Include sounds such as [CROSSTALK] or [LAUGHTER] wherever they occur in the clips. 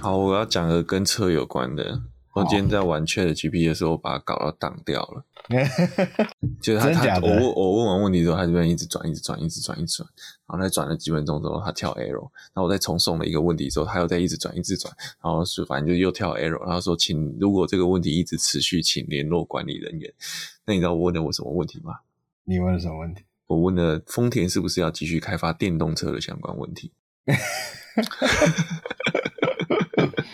好，我要讲个跟车有关的。我今天在玩 ChatGPT 的时候，我把它搞到挡掉了。[LAUGHS] 就是他，他我问我问完问题之后，他这边一直转，一直转，一直转，一直转。然后在转了几分钟之后，他跳 error。然后我再重送了一个问题之后，他又在一直转，一直转。然后是反正就又跳 error。然后说，请如果这个问题一直持续，请联络管理人员。那你知道我问了我什么问题吗？你问了什么问题？我问了丰田是不是要继续开发电动车的相关问题。[LAUGHS]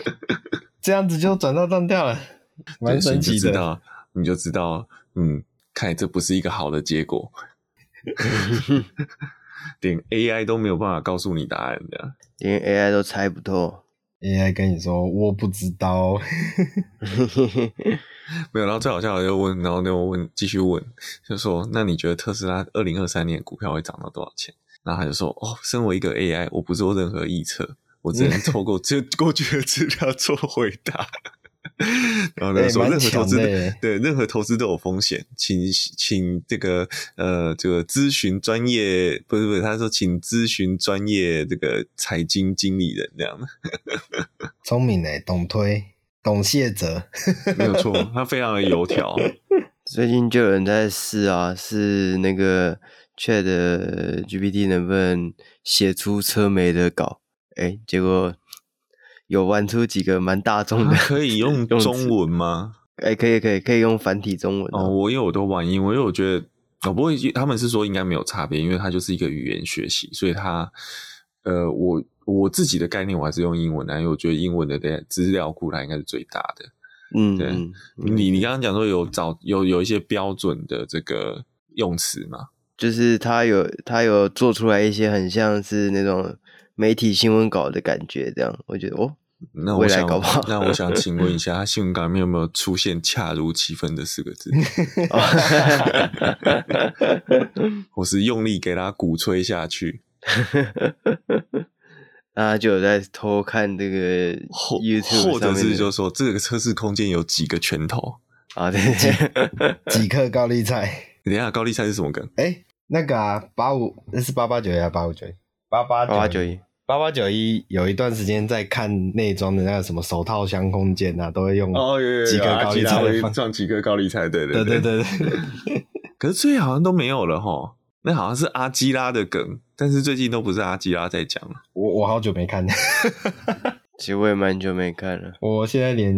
[LAUGHS] 这样子就转到断掉了，蛮神奇的。你就知道，你就知道，嗯，看来这不是一个好的结果，[LAUGHS] 连 AI 都没有办法告诉你答案的，连 AI 都猜不透。AI 跟你说我不知道，[LAUGHS] 没有。然后最好笑的就问，然后那我问，继续问，就说那你觉得特斯拉二零二三年股票会涨到多少钱？然后他就说，哦，身为一个 AI，我不做任何预测。我只能透过这 [LAUGHS] 过去的资料做回答，然后呢说任何投资对任何投资都有风险，请请这个呃这个咨询专业不是不是，他说请咨询专业这个财经经理人这样的，[LAUGHS] 聪明哎，懂推懂卸责，没有错，他非常的油条。[LAUGHS] 最近就有人在试啊，是那个 ChatGPT 能不能写出车媒的稿？哎，结果有玩出几个蛮大众的，可以用中文吗？[LAUGHS] 哎，可以，可以，可以用繁体中文哦。我因为我都玩英文，因为我觉得哦，不过，他们是说应该没有差别，因为它就是一个语言学习，所以它呃，我我自己的概念我还是用英文的，因为我觉得英文的资料库它应该是最大的。嗯，对，嗯、你你刚刚讲说有找有有一些标准的这个用词吗？就是他有他有做出来一些很像是那种。媒体新闻稿的感觉，这样我觉得哦，那我想，[LAUGHS] 那我想请问一下，[LAUGHS] 他新闻稿里面有没有出现“恰如其分”的四个字？[LAUGHS] 我是用力给他鼓吹下去，那就有在偷看这个 YouTube，或者是就说这个测试空间有几个拳头啊？对，几颗高丽菜？等一下，高丽菜是什么梗？哎、欸，那个啊，八五那是八八九呀，八五九。八八八八九一，八八九一有一段时间在看内装的那个什么手套箱空间啊，都会用哦，有有有，几个高利菜放几个高利菜，对对对对对。[LAUGHS] 可是最近好像都没有了哈，那好像是阿基拉的梗，但是最近都不是阿基拉在讲了。我我好久没看了，[LAUGHS] 其实我也蛮久没看了。我现在连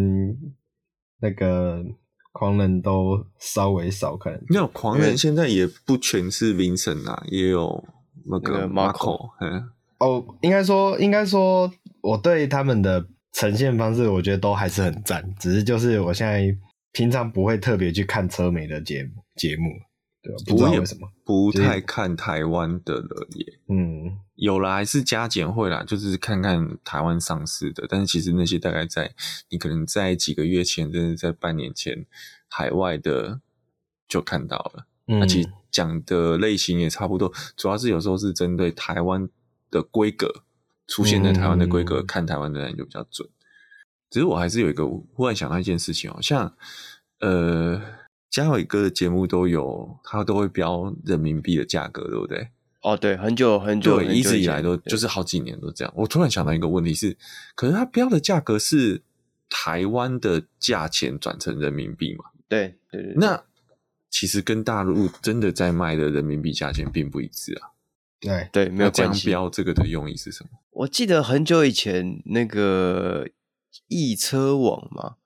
那个狂人都稍微少看。没有狂人现在也不全是 Vincent 啊，也有。那个 Marco，嗯，哦，应该说，应该说，我对他们的呈现方式，我觉得都还是很赞。只是就是我现在平常不会特别去看车媒的节目节目，对吧？不知道为什么，不太看台湾的了耶。嗯，有啦，还是加减会啦，就是看看台湾上市的。但是其实那些大概在你可能在几个月前，甚至在半年前，海外的就看到了。那其实讲的类型也差不多，主要是有时候是针对台湾的规格，出现在台湾的规格，看台湾的人就比较准。只是我还是有一个忽然想到一件事情哦，像呃嘉伟哥的节目都有，他都会标人民币的价格，对不对？哦，对，很久很久，对，一直以来都就是好几年都这样。我突然想到一个问题是，可是他标的价格是台湾的价钱转成人民币嘛？对对对，那。其实跟大陆真的在卖的人民币价钱并不一致啊。对对，没有关系。标这个的用意是什么？我记得很久以前那个易车网嘛，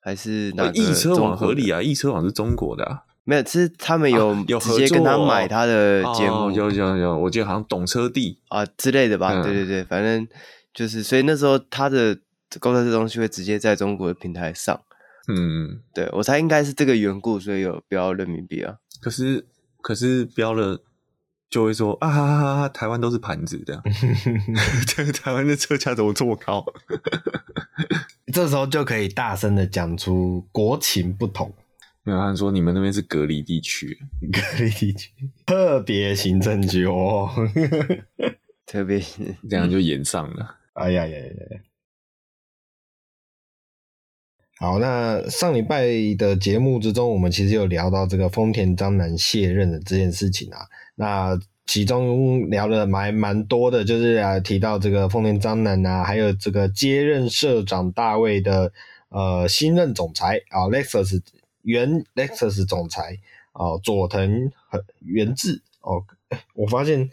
还是哪个易车网合理啊？易车网是中国的啊，没有，其实他们有有直接跟他买他的节目，有有有，我记得好像懂车帝啊之类的吧？对对对，反正就是，所以那时候他的购车这东西会直接在中国的平台上。嗯，对，我猜应该是这个缘故，所以有标人民币啊。可是，可是标了就会说啊哈哈哈哈，台湾都是盘子这样。[LAUGHS] 这个台湾的车价怎么这么高？[LAUGHS] 这时候就可以大声的讲出国情不同。没有，他说你们那边是隔离地区，隔离地区特别行政区哦，特 [LAUGHS] 别这样就延上了。哎呀呀呀呀！好，那上礼拜的节目之中，我们其实有聊到这个丰田章男卸任的这件事情啊。那其中聊的蛮蛮多的，就是啊提到这个丰田章男啊，还有这个接任社长大卫的呃新任总裁啊，Lexus 原 Lexus 总裁啊佐藤元志哦，[LAUGHS] 我发现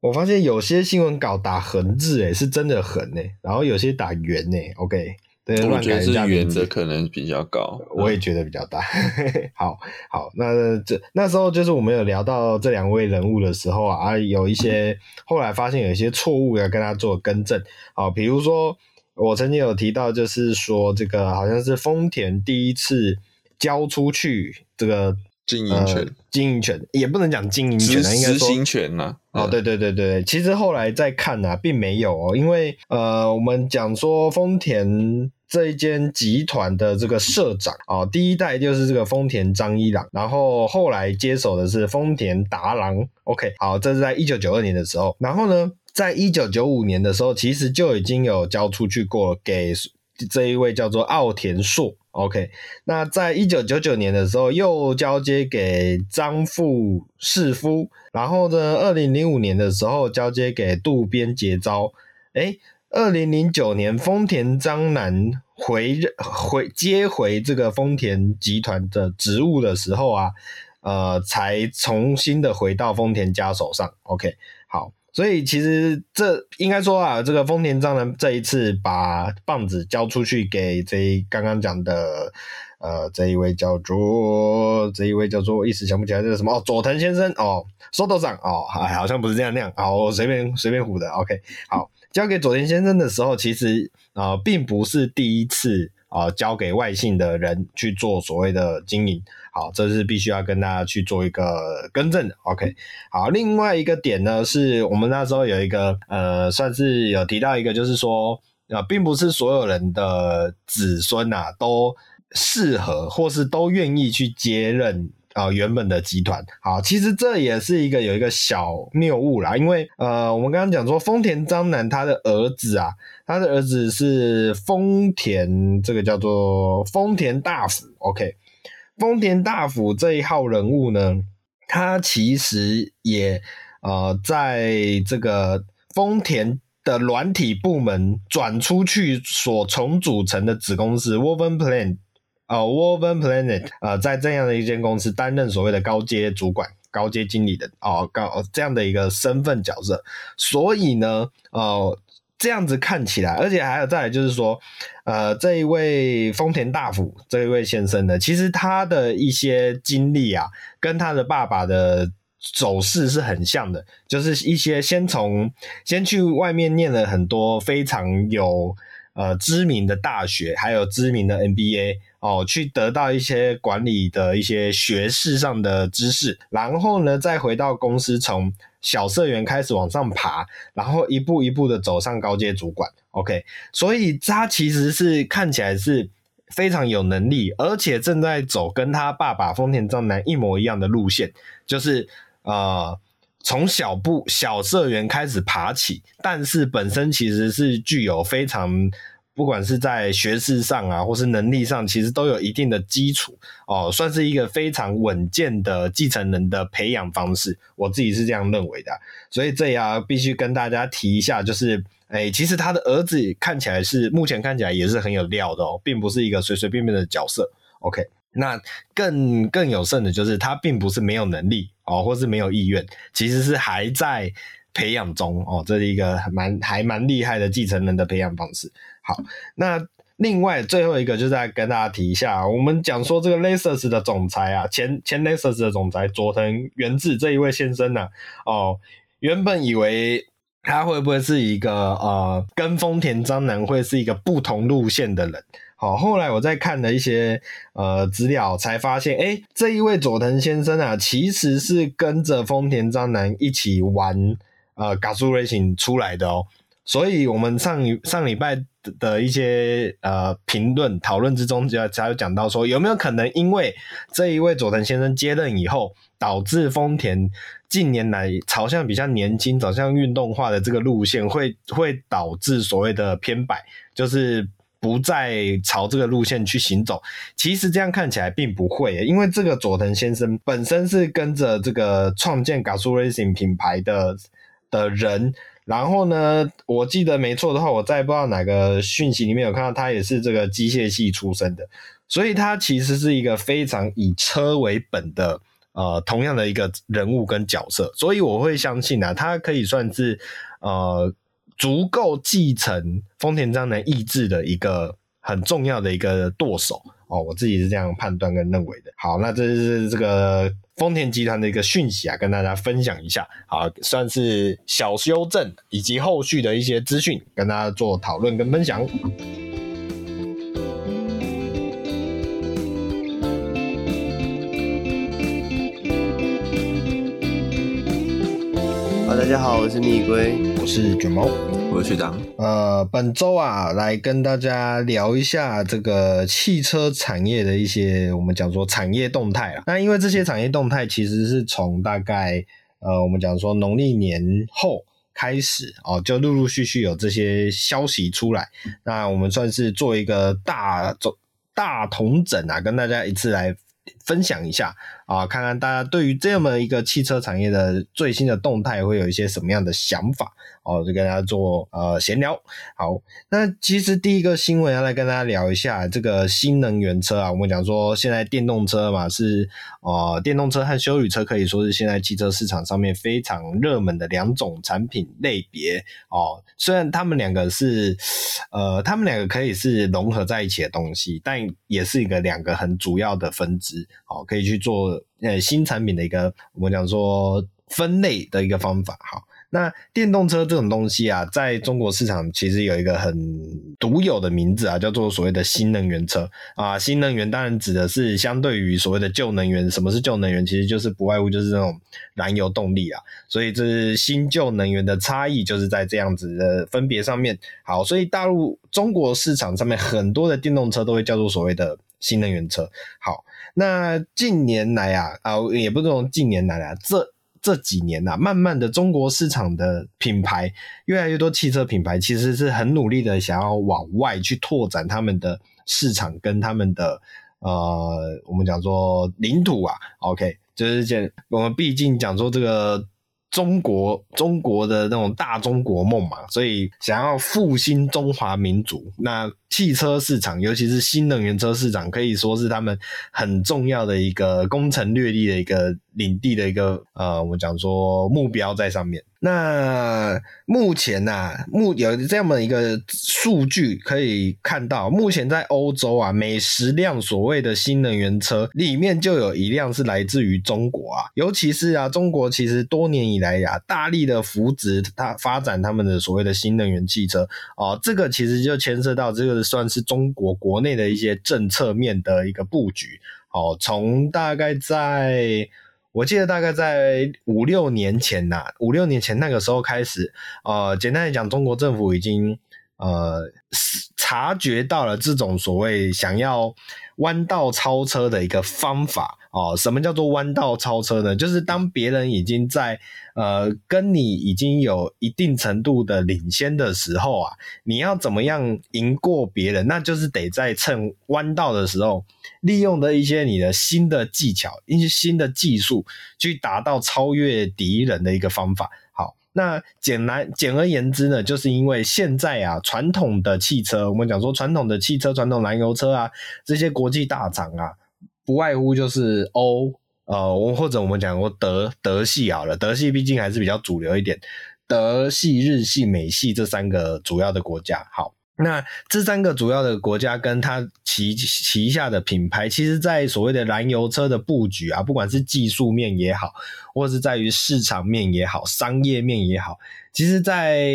我发现有些新闻稿打横字诶，是真的横诶，然后有些打圆诶，OK。对，我觉得是原则可能比较高，我也觉得比较大。[LAUGHS] 好好，那这那时候就是我们有聊到这两位人物的时候啊，啊有一些后来发现有一些错误要跟他做更正。好，比如说我曾经有提到，就是说这个好像是丰田第一次交出去这个经营权，呃、经营权也不能讲经营权，应该说执行权呐、啊。哦，对对对对，其实后来再看呢、啊，并没有哦，因为呃，我们讲说丰田。这一间集团的这个社长啊、第一代就是这个丰田章一郎，然后后来接手的是丰田达郎。OK，好，这是在一九九二年的时候。然后呢，在一九九五年的时候，其实就已经有交出去过给这一位叫做奥田硕。OK，那在一九九九年的时候又交接给张富士夫，然后呢，二零零五年的时候交接给渡边节昭。诶二零零九年，丰田章男回回接回这个丰田集团的职务的时候啊，呃，才重新的回到丰田家手上。OK，好，所以其实这应该说啊，这个丰田章男这一次把棒子交出去给这刚刚讲的呃这一位叫做这一位叫做一时想不起来这是什么哦佐藤先生哦，收头长哦，还好像不是这样那样，好，我随便随便唬的。OK，好。交给佐田先生的时候，其实啊、呃，并不是第一次啊、交给外姓的人去做所谓的经营。好，这是必须要跟大家去做一个更正的。OK，好，另外一个点呢，是我们那时候有一个呃，算是有提到一个，就是说啊、呃，并不是所有人的子孙啊都适合或是都愿意去接任。啊、呃，原本的集团好，其实这也是一个有一个小谬误啦，因为呃，我们刚刚讲说丰田章男他的儿子啊，他的儿子是丰田，这个叫做丰田大辅，OK，丰田大辅这一号人物呢，他其实也呃，在这个丰田的软体部门转出去所重组成的子公司 Woven Plan。呃 Woven Planet，呃，在这样的一间公司担任所谓的高阶主管、高阶经理的哦，高这样的一个身份角色，所以呢，呃，这样子看起来，而且还有再来就是说，呃，这一位丰田大辅这一位先生呢，其实他的一些经历啊，跟他的爸爸的走势是很像的，就是一些先从先去外面念了很多非常有呃知名的大学，还有知名的 MBA。哦，去得到一些管理的一些学士上的知识，然后呢，再回到公司，从小社员开始往上爬，然后一步一步的走上高阶主管。OK，所以他其实是看起来是非常有能力，而且正在走跟他爸爸丰田章男一模一样的路线，就是呃，从小部小社员开始爬起，但是本身其实是具有非常。不管是在学识上啊，或是能力上，其实都有一定的基础哦，算是一个非常稳健的继承人的培养方式。我自己是这样认为的，所以这要必须跟大家提一下，就是，哎，其实他的儿子看起来是目前看起来也是很有料的哦，并不是一个随随便便的角色。OK，那更更有甚的就是他并不是没有能力哦，或是没有意愿，其实是还在培养中哦，这是一个蛮还蛮厉害的继承人的培养方式。好，那另外最后一个就是再跟大家提一下，我们讲说这个 Lexus 的总裁啊，前前 Lexus 的总裁佐藤元志这一位先生呢、啊，哦，原本以为他会不会是一个呃，跟丰田章男会是一个不同路线的人，好，后来我在看了一些呃资料，才发现，诶，这一位佐藤先生啊，其实是跟着丰田章男一起玩呃 Gazoo Racing 出来的哦。所以，我们上上礼拜的一些呃评论讨论之中，就才有讲到说，有没有可能因为这一位佐藤先生接任以后，导致丰田近年来朝向比较年轻、走向运动化的这个路线，会会导致所谓的偏摆，就是。不再朝这个路线去行走。其实这样看起来并不会，因为这个佐藤先生本身是跟着这个创建 Gazoo Racing 品牌的的人。然后呢，我记得没错的话，我在不知道哪个讯息里面有看到，他也是这个机械系出身的，所以他其实是一个非常以车为本的，呃，同样的一个人物跟角色，所以我会相信啊，他可以算是呃足够继承丰田章男意志的一个很重要的一个舵手哦，我自己是这样判断跟认为的。好，那这是这个。丰田集团的一个讯息啊，跟大家分享一下，好，算是小修正以及后续的一些资讯，跟大家做讨论跟分享。家好，我是蜜龟，我是卷毛。我是学长，呃，本周啊，来跟大家聊一下这个汽车产业的一些我们讲说产业动态啊。那因为这些产业动态其实是从大概呃，我们讲说农历年后开始哦，就陆陆续续有这些消息出来。那我们算是做一个大总大同整啊，跟大家一次来分享一下啊，看看大家对于这么一个汽车产业的最新的动态会有一些什么样的想法。哦，就跟大家做呃闲聊。好，那其实第一个新闻要来跟大家聊一下这个新能源车啊。我们讲说现在电动车嘛是呃电动车和休旅车可以说是现在汽车市场上面非常热门的两种产品类别哦。虽然他们两个是呃他们两个可以是融合在一起的东西，但也是一个两个很主要的分支好，可以去做呃新产品的一个我们讲说分类的一个方法。好。那电动车这种东西啊，在中国市场其实有一个很独有的名字啊，叫做所谓的新能源车啊。新能源当然指的是相对于所谓的旧能源。什么是旧能源？其实就是不外乎就是这种燃油动力啊。所以这是新旧能源的差异，就是在这样子的分别上面。好，所以大陆中国市场上面很多的电动车都会叫做所谓的新能源车。好，那近年来啊啊，也不是说近年来啊，这。这几年呐、啊，慢慢的，中国市场的品牌越来越多，汽车品牌其实是很努力的，想要往外去拓展他们的市场跟他们的呃，我们讲说领土啊。OK，就是这，我们毕竟讲说这个。中国中国的那种大中国梦嘛，所以想要复兴中华民族，那汽车市场，尤其是新能源车市场，可以说是他们很重要的一个攻城略地的一个领地的一个呃，我们讲说目标在上面。那目前呢、啊，目有这样的一个数据可以看到，目前在欧洲啊，每十辆所谓的新能源车里面就有一辆是来自于中国啊。尤其是啊，中国其实多年以来呀、啊，大力的扶植它发展他们的所谓的新能源汽车哦、这个其实就牵涉到这个算是中国国内的一些政策面的一个布局哦、从大概在。我记得大概在五六年前呐，五六年前那个时候开始，呃，简单来讲，中国政府已经呃察觉到了这种所谓想要弯道超车的一个方法哦，什么叫做弯道超车呢？就是当别人已经在呃跟你已经有一定程度的领先的时候啊，你要怎么样赢过别人？那就是得在趁弯道的时候，利用的一些你的新的技巧、一些新的技术，去达到超越敌人的一个方法。那简单简而言之呢，就是因为现在啊，传统的汽车，我们讲说传统的汽车、传统燃油车啊，这些国际大厂啊，不外乎就是欧呃，我或者我们讲过德德系好了，德系毕竟还是比较主流一点，德系、日系、美系这三个主要的国家，好。那这三个主要的国家跟它旗旗下的品牌，其实，在所谓的燃油车的布局啊，不管是技术面也好，或是在于市场面也好，商业面也好，其实在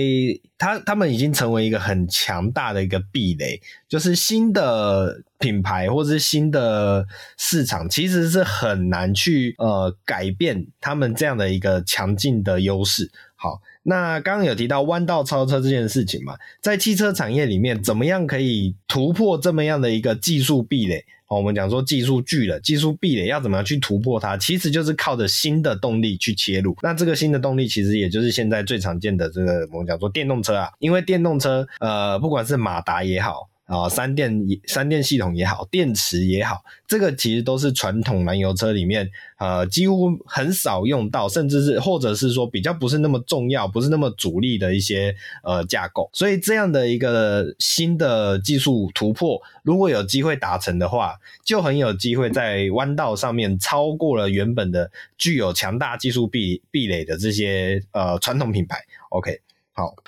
它他们已经成为一个很强大的一个壁垒，就是新的品牌或是新的市场，其实是很难去呃改变他们这样的一个强劲的优势。好。那刚刚有提到弯道超车这件事情嘛，在汽车产业里面，怎么样可以突破这么样的一个技术壁垒？我们讲说技术巨了，技术壁垒要怎么样去突破它？其实就是靠着新的动力去切入。那这个新的动力，其实也就是现在最常见的这个我们讲说电动车啊，因为电动车，呃，不管是马达也好。啊，三电三电系统也好，电池也好，这个其实都是传统燃油车里面呃几乎很少用到，甚至是或者是说比较不是那么重要，不是那么主力的一些呃架构。所以这样的一个新的技术突破，如果有机会达成的话，就很有机会在弯道上面超过了原本的具有强大技术壁壁垒的这些呃传统品牌。OK。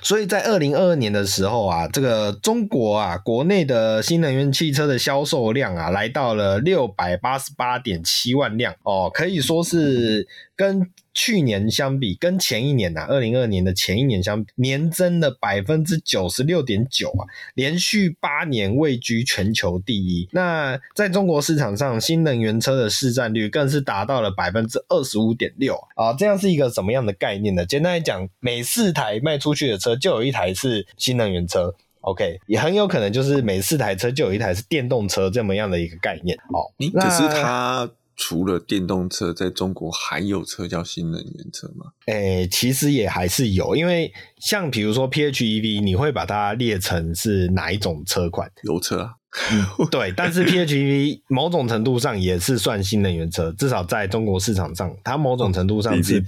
所以在二零二二年的时候啊，这个中国啊，国内的新能源汽车的销售量啊，来到了六百八十八点七万辆哦，可以说是跟去年相比，跟前一年呐、啊，二零二二年的前一年相比，年增了百分之九十六点九啊，连续八年位居全球第一。那在中国市场上，新能源车的市占率更是达到了百分之二十五点六啊。这样是一个什么样的概念呢？简单来讲，每四台卖出去的车就有一台是新能源车。OK，也很有可能就是每四台车就有一台是电动车这么样的一个概念。哦，只是它。除了电动车，在中国还有车叫新能源车吗？诶、欸，其实也还是有，因为像比如说 PHEV，你会把它列成是哪一种车款？油车啊，[LAUGHS] 对。但是 PHEV 某种程度上也是算新能源车，至少在中国市场上，它某种程度上是。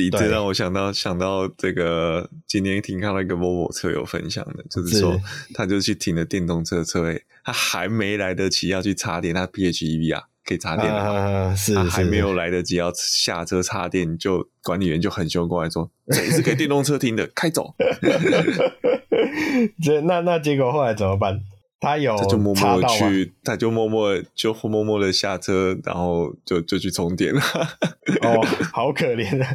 你这让我想到想到这个，今天听到那个某某车友分享的，就是说他就去停了电动车车位，他还没来得及要去插电，他 PHEV 啊。可以插电了，啊、是，还没有来得及要下车插电，就管理员就很凶过来说：“这是给电动车停的，开走。[LAUGHS] ”这那那结果后来怎么办？他有他就默默去，他就默默就默默的下车，然后就就去充电了。[LAUGHS] 哦，好可怜啊，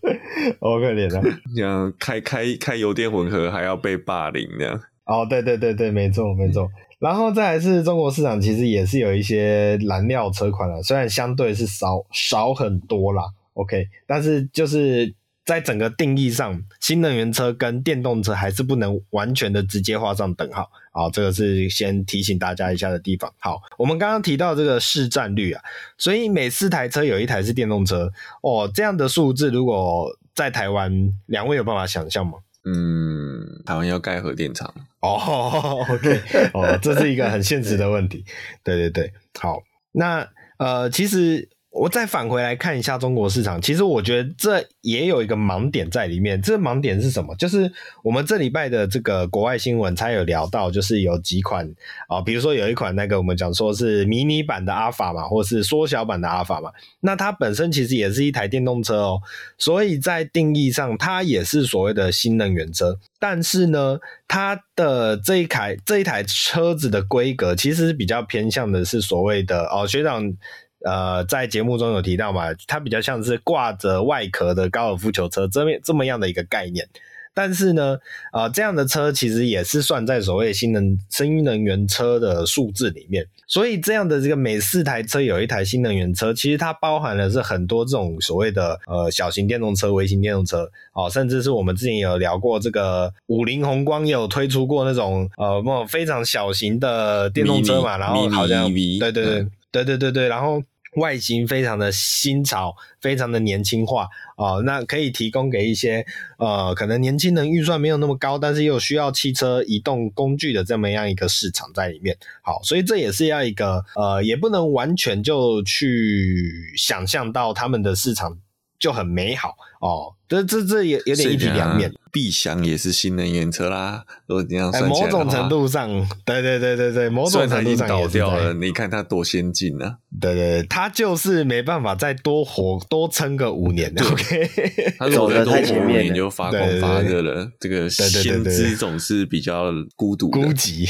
[LAUGHS] 好可怜啊！这样开开开油电混合还要被霸凌这样。哦，对对对对，没错没错。然后再来是中国市场，其实也是有一些燃料车款了，虽然相对是少少很多啦，OK，但是就是在整个定义上，新能源车跟电动车还是不能完全的直接画上等号。好，这个是先提醒大家一下的地方。好，我们刚刚提到这个市占率啊，所以每四台车有一台是电动车哦，这样的数字如果在台湾，两位有办法想象吗？嗯，台湾要盖核电厂哦，OK，哦，这是一个很现实的问题。对对对，好，那呃，其实。我再返回来看一下中国市场，其实我觉得这也有一个盲点在里面。这盲点是什么？就是我们这礼拜的这个国外新闻才有聊到，就是有几款啊、比如说有一款那个我们讲说是迷你版的阿尔法嘛，或是缩小版的阿尔法嘛，那它本身其实也是一台电动车哦，所以在定义上它也是所谓的新能源车。但是呢，它的这一台这一台车子的规格其实比较偏向的是所谓的哦，学长。呃，在节目中有提到嘛，它比较像是挂着外壳的高尔夫球车这么这么样的一个概念。但是呢，呃，这样的车其实也是算在所谓新能新能源车的数字里面。所以这样的这个每四台车有一台新能源车，其实它包含的是很多这种所谓的呃小型电动车、微型电动车哦，甚至是我们之前有聊过这个五菱宏光也有推出过那种呃那种非常小型的电动车嘛，然后好像对对对。嗯对对对对，然后外形非常的新潮，非常的年轻化啊、那可以提供给一些呃可能年轻人预算没有那么高，但是又需要汽车移动工具的这么样一个市场在里面。好，所以这也是要一个呃，也不能完全就去想象到他们的市场就很美好哦。这这这也有点一体两面。必翔也是新能源车啦，如果这样算起来的话，某种程度上，对对对对对，某种程度上也倒掉了。你看它多先进啊！对对对，它就是没办法再多活多撑个五年。OK，它走的太前面，你就发光发热了。这个先知总是比较孤独孤寂。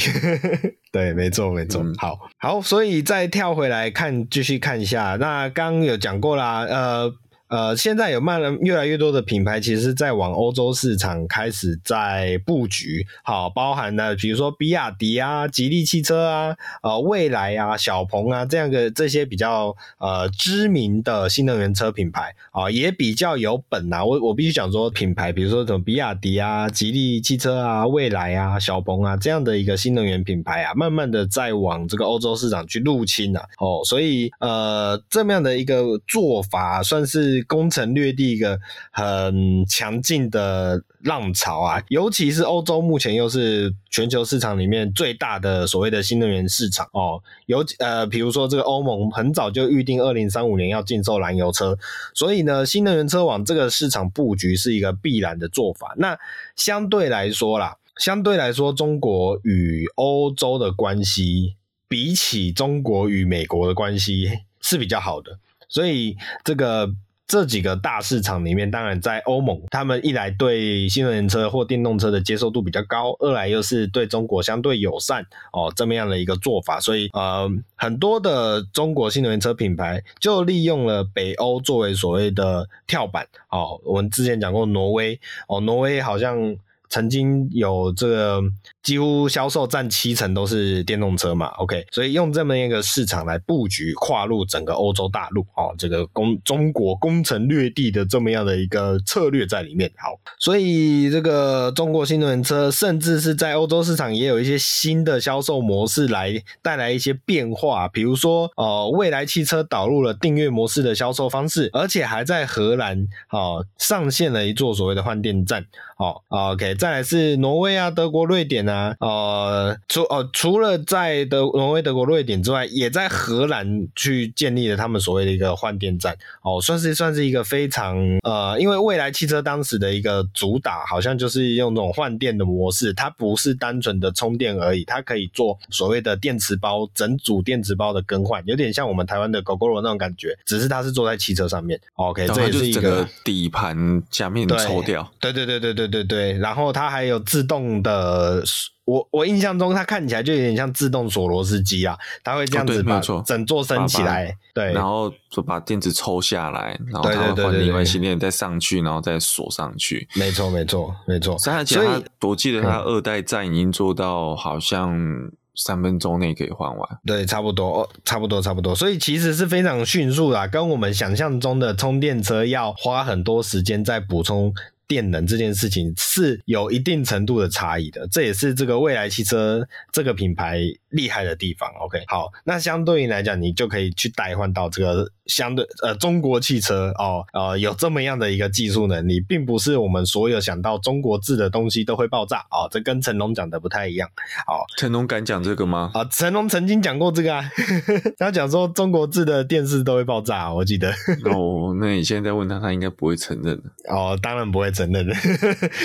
对，没错没错。好好，所以再跳回来看，继续看一下。那刚刚有讲过啦，呃。呃，现在有慢了越来越多的品牌，其实在往欧洲市场开始在布局，好，包含了比如说比亚迪啊、吉利汽车啊、呃蔚来啊、小鹏啊这样的这些比较呃知名的新能源车品牌啊，也比较有本啊。我我必须讲说，品牌比如说什么比亚迪啊、吉利汽车啊、蔚来啊、小鹏啊这样的一个新能源品牌啊，慢慢的在往这个欧洲市场去入侵啊。哦，所以呃这么样的一个做法算是。攻城略地一个很强劲的浪潮啊，尤其是欧洲目前又是全球市场里面最大的所谓的新能源市场哦，尤呃，比如说这个欧盟很早就预定二零三五年要禁售燃油车，所以呢，新能源车往这个市场布局是一个必然的做法。那相对来说啦，相对来说，中国与欧洲的关系比起中国与美国的关系是比较好的，所以这个。这几个大市场里面，当然在欧盟，他们一来对新能源车或电动车的接受度比较高，二来又是对中国相对友善哦，这么样的一个做法，所以呃，很多的中国新能源车品牌就利用了北欧作为所谓的跳板哦。我们之前讲过挪威哦，挪威好像。曾经有这个几乎销售占七成都是电动车嘛，OK，所以用这么一个市场来布局跨入整个欧洲大陆哦，这个攻中国攻城略地的这么样的一个策略在里面。好，所以这个中国新能源车甚至是在欧洲市场也有一些新的销售模式来带来一些变化，比如说呃，蔚来汽车导入了订阅模式的销售方式，而且还在荷兰哦上线了一座所谓的换电站。哦，OK。再来是挪威啊、德国、瑞典啊，呃，除呃除了在德挪威、德国、瑞典之外，也在荷兰去建立了他们所谓的一个换电站，哦，算是算是一个非常呃，因为未来汽车当时的一个主打，好像就是用这种换电的模式，它不是单纯的充电而已，它可以做所谓的电池包整组电池包的更换，有点像我们台湾的 Gogoro 那种感觉，只是它是坐在汽车上面。OK，这也是一个底盘下面抽掉，对对对对对对对，然后它还有自动的，我我印象中它看起来就有点像自动锁螺丝机啊，它会这样子把整座升起来，哦、对，对，然后就把电池抽下来，然后它会换另外新电再上去，然后再锁上去，没错没错没错。所以我记得它二代站已经做到好像三分钟内可以换完，对，差不多，差不多差不多，所以其实是非常迅速的，跟我们想象中的充电车要花很多时间在补充。电能这件事情是有一定程度的差异的，这也是这个未来汽车这个品牌厉害的地方。OK，好，那相对应来讲，你就可以去代换到这个相对呃中国汽车哦，呃有这么样的一个技术能力，并不是我们所有想到中国制的东西都会爆炸哦，这跟成龙讲的不太一样。哦，成龙敢讲这个吗？啊，成龙曾经讲过这个啊，[LAUGHS] 他讲说中国制的电视都会爆炸，我记得。哦，那你现在问他，他应该不会承认的。哦，当然不会承认。承认，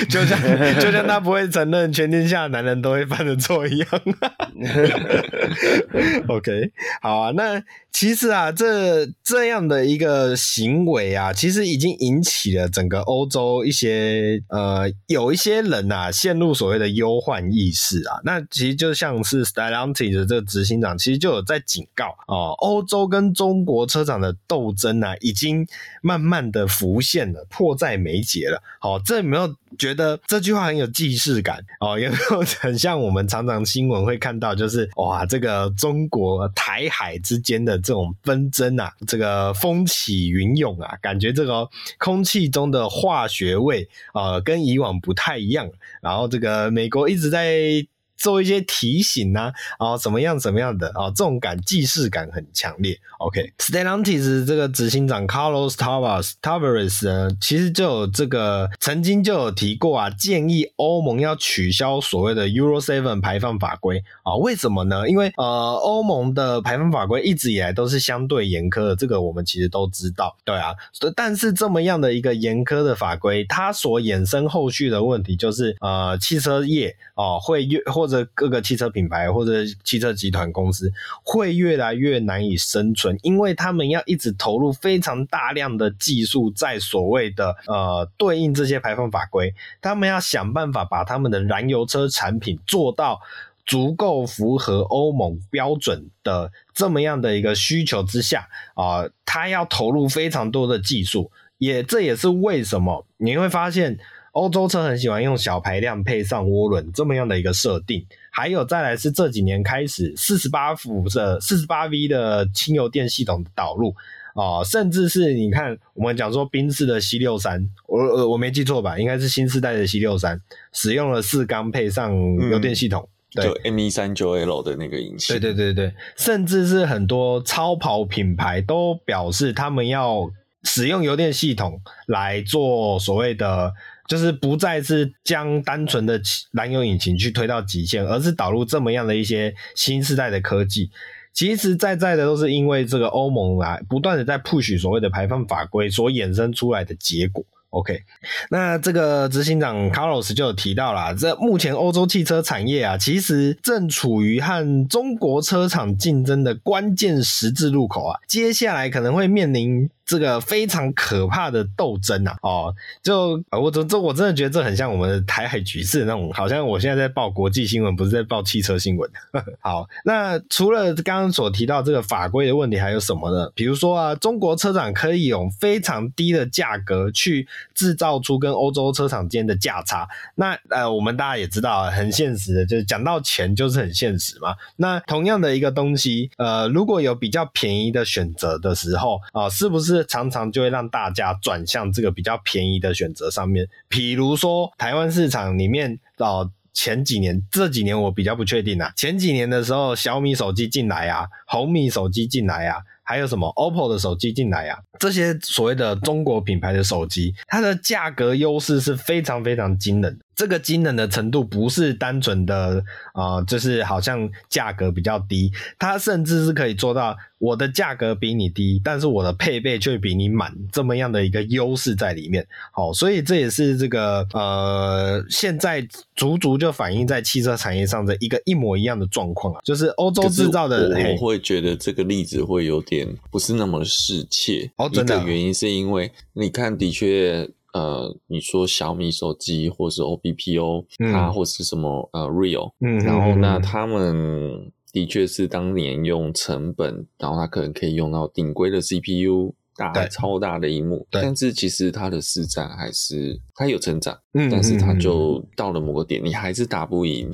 就像 [LAUGHS] 就像他不会承认全天下男人都会犯的错一样。[LAUGHS] OK，好啊，那。其实啊，这这这样的一个行为啊，其实已经引起了整个欧洲一些呃，有一些人啊，陷入所谓的忧患意识啊。那其实就像是 Stellantis 的这个执行长，其实就有在警告哦，欧洲跟中国车厂的斗争啊，已经慢慢的浮现了，迫在眉睫了。好、哦，这有没有觉得这句话很有既视感？哦，[LAUGHS] 有没有很像我们常常新闻会看到，就是哇，这个中国台海之间的。这种纷争啊，这个呃风起云涌啊，感觉这个空气中的化学味啊、跟以往不太一样。然后这个美国一直在。做一些提醒呐、啊，怎么样怎么样的啊，这种感既视感很强烈。OK，Stellantis、这个执行长 Carlos Tavares Tavares 呢，其实就有这个曾经就有提过啊，建议欧盟要取消所谓的 Euro Seven 排放法规啊。为什么呢？因为呃，欧盟的排放法规一直以来都是相对严苛的，这个我们其实都知道。对啊，但是这么样的一个严苛的法规，它所衍生后续的问题就是呃，汽车业哦、啊、会越或或者各个汽车品牌或者汽车集团公司会越来越难以生存，因为他们要一直投入非常大量的技术在所谓的呃对应这些排放法规，他们要想办法把他们的燃油车产品做到足够符合欧盟标准的这么样的一个需求之下啊，他要投入非常多的技术，也这也是为什么你会发现。欧洲车很喜欢用小排量配上涡轮这么样的一个设定，还有再来是这几年开始四十八伏的四十八 V 的轻油电系统的导入啊、呃，甚至是你看我们讲说宾士的 C 六三，我呃我没记错吧？应该是新世代的 C 六三，使用了四缸配上油电系统，嗯、对就 M 一三九 L 的那个引擎，对对对对，甚至是很多超跑品牌都表示他们要。使用油电系统来做所谓的，就是不再是将单纯的燃油引擎去推到极限，而是导入这么样的一些新世代的科技。其实在在的都是因为这个欧盟啊，不断的在 push 所谓的排放法规所衍生出来的结果。OK，那这个执行长 Carlos 就有提到啦，这目前欧洲汽车产业啊，其实正处于和中国车厂竞争的关键十字路口啊，接下来可能会面临。这个非常可怕的斗争、啊，哦，就我这这我真的觉得这很像我们的台海局势那种，好像我现在在报国际新闻，不是在报汽车新闻。[LAUGHS] 好，那除了刚刚所提到这个法规的问题，还有什么呢？比如说啊，中国车厂可以用非常低的价格去制造出跟欧洲车厂间的价差。那呃，我们大家也知道，很现实的，就是讲到钱就是很现实嘛。那同样的一个东西，呃，如果有比较便宜的选择的时候啊、是不是？这常常就会让大家转向这个比较便宜的选择上面，比如说台湾市场里面哦，前几年这几年我比较不确定啊，前几年的时候小米手机进来啊，红米手机进来啊，还有什么 OPPO 的手机进来啊，这些所谓的中国品牌的手机，它的价格优势是非常非常惊人的。这个惊人的程度不是单纯的啊、呃，就是好像价格比较低，它甚至是可以做到我的价格比你低，但是我的配备却比你满，这么样的一个优势在里面。好，所以这也是这个呃，现在足足就反映在汽车产业上的一个一模一样的状况啊，就是欧洲制造的。我会觉得这个例子会有点不是那么适切。哦，真的。原因是因为你看，的确。呃，你说小米手机，或是 OPPO，它或是什么呃 Real，嗯，然后那他们的确是当年用成本，然后它可能可以用到顶规的 CPU，大超大的荧幕，但是其实它的市占还是它有成长，嗯，但是它就到了某个点，你还是打不赢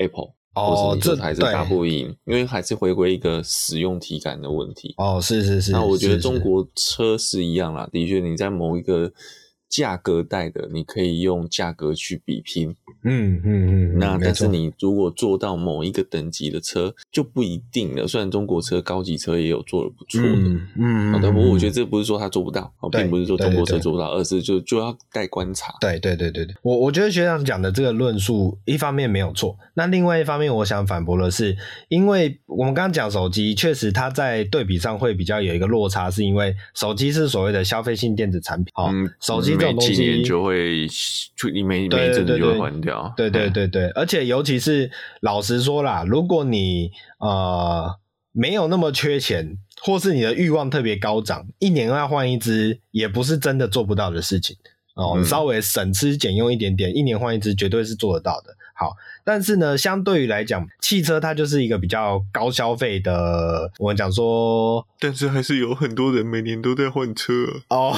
Apple，哦，或者你就还是打不赢，因为还是回归一个使用体感的问题。哦，是是是，那我觉得中国车是一样啦，的确你在某一个。价格带的，你可以用价格去比拼，嗯嗯嗯。那但是你如果做到某一个等级的车就不一定了。虽然中国车高级车也有做的不错的，嗯嗯。好的，不过我觉得这不是说他做不到，并不是说中国车做不到，而是就就要待观察。对对对对对，我我觉得学长讲的这个论述一方面没有错，那另外一方面我想反驳的是，因为我们刚刚讲手机，确实它在对比上会比较有一个落差，是因为手机是所谓的消费性电子产品，好，手机。每几年就会，就你每每一阵子就会换掉。对对对对，而且尤其是老实说啦，如果你呃没有那么缺钱，或是你的欲望特别高涨，一年要换一只也不是真的做不到的事情哦。你稍微省吃俭用一点点，一年换一只绝对是做得到的。好。但是呢，相对于来讲，汽车它就是一个比较高消费的。我们讲说，但是还是有很多人每年都在换车哦。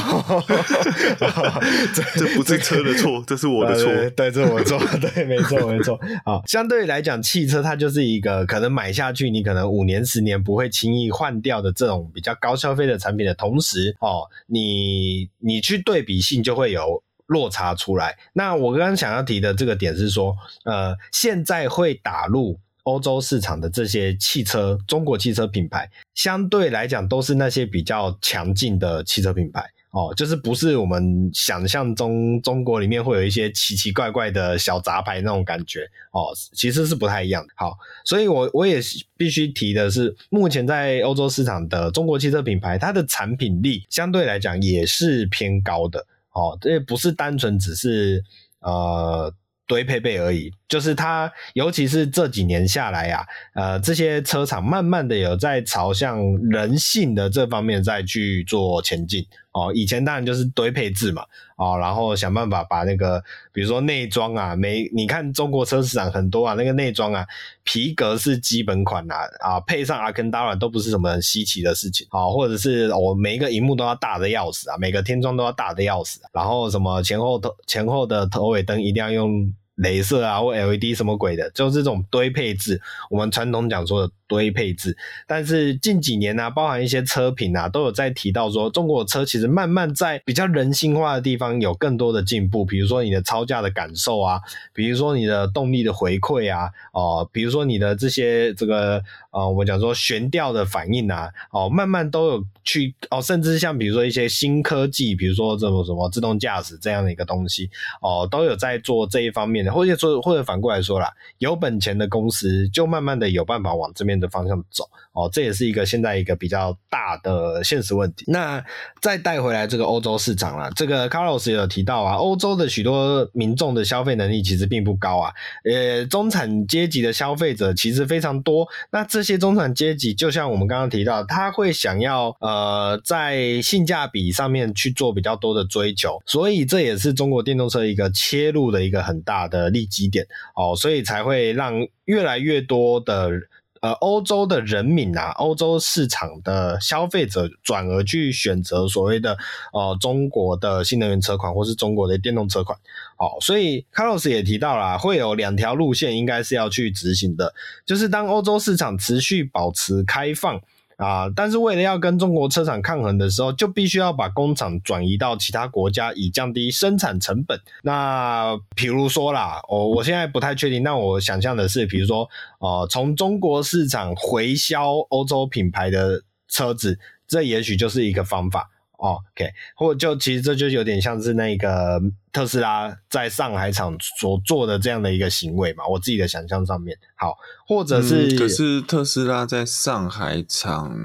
这 [LAUGHS] 这不是车的错，这是我的错。对，这是我错。对，没错，没错。好，相对于来讲，汽车它就是一个可能买下去，你可能五年、十年不会轻易换掉的这种比较高消费的产品的同时，哦，你你去对比性就会有。落差出来。那我刚刚想要提的这个点是说，呃，现在会打入欧洲市场的这些汽车，中国汽车品牌，相对来讲都是那些比较强劲的汽车品牌哦，就是不是我们想象中中国里面会有一些奇奇怪怪的小杂牌那种感觉哦，其实是不太一样的。好，所以我我也必须提的是，目前在欧洲市场的中国汽车品牌，它的产品力相对来讲也是偏高的。哦，这不是单纯只是呃堆配备而已，就是它，尤其是这几年下来呀、啊，呃，这些车厂慢慢的有在朝向人性的这方面再去做前进。哦，以前当然就是堆配置嘛，哦，然后想办法把那个，比如说内装啊，每你看中国车市场很多啊，那个内装啊，皮革是基本款啊，啊，配上阿肯达软都不是什么稀奇的事情，啊，或者是我、每一个荧幕都要大的要死啊，每个天窗都要大的要死，然后什么前后头前后的头尾灯一定要用镭射啊或 LED 什么鬼的，就是这种堆配置，我们传统讲说的堆配置。但是近几年呢、包含一些车品啊，都有在提到说，中国车其实慢慢在比较人性化的地方有更多的进步，比如说你的超驾的感受啊，比如说你的动力的回馈啊，哦、比如说你的这些这个呃，我们讲说悬吊的反应啊，哦、慢慢都有去哦、甚至像比如说一些新科技，比如说这种什么自动驾驶这样的一个东西，哦、都有在做这一方面的，或者说或者反过来说啦，有本钱的公司就慢慢的有办法往这边的方向走，哦、这也是一个现在一个比较大的现实问题。那再带回来这个欧洲市场啦，这个 Carlos 也有提到啊，欧洲的许多民众的消费能力其实并不高啊，呃，中产阶级的消费者其实非常多。那这些中产阶级，就像我们刚刚提到，他会想要呃在性价比上面去做比较多的追求，所以这也是中国电动车一个切入的一个很大的利基点哦，所以才会让越来越多的。呃，欧洲的人民啊，欧洲市场的消费者转而去选择所谓的呃中国的新能源车款，或是中国的电动车款。哦，所以 Carlos 也提到了，会有两条路线应该是要去执行的，就是当欧洲市场持续保持开放。啊！但是为了要跟中国车厂抗衡的时候，就必须要把工厂转移到其他国家，以降低生产成本。那比如说啦，我我现在不太确定。那我想象的是，比如说，呃，从中国市场回销欧洲品牌的车子，这也许就是一个方法。哦，OK，或者就其实这就有点像是那个特斯拉在上海厂所做的这样的一个行为嘛，我自己的想象上面，好，或者是、嗯、可是特斯拉在上海厂，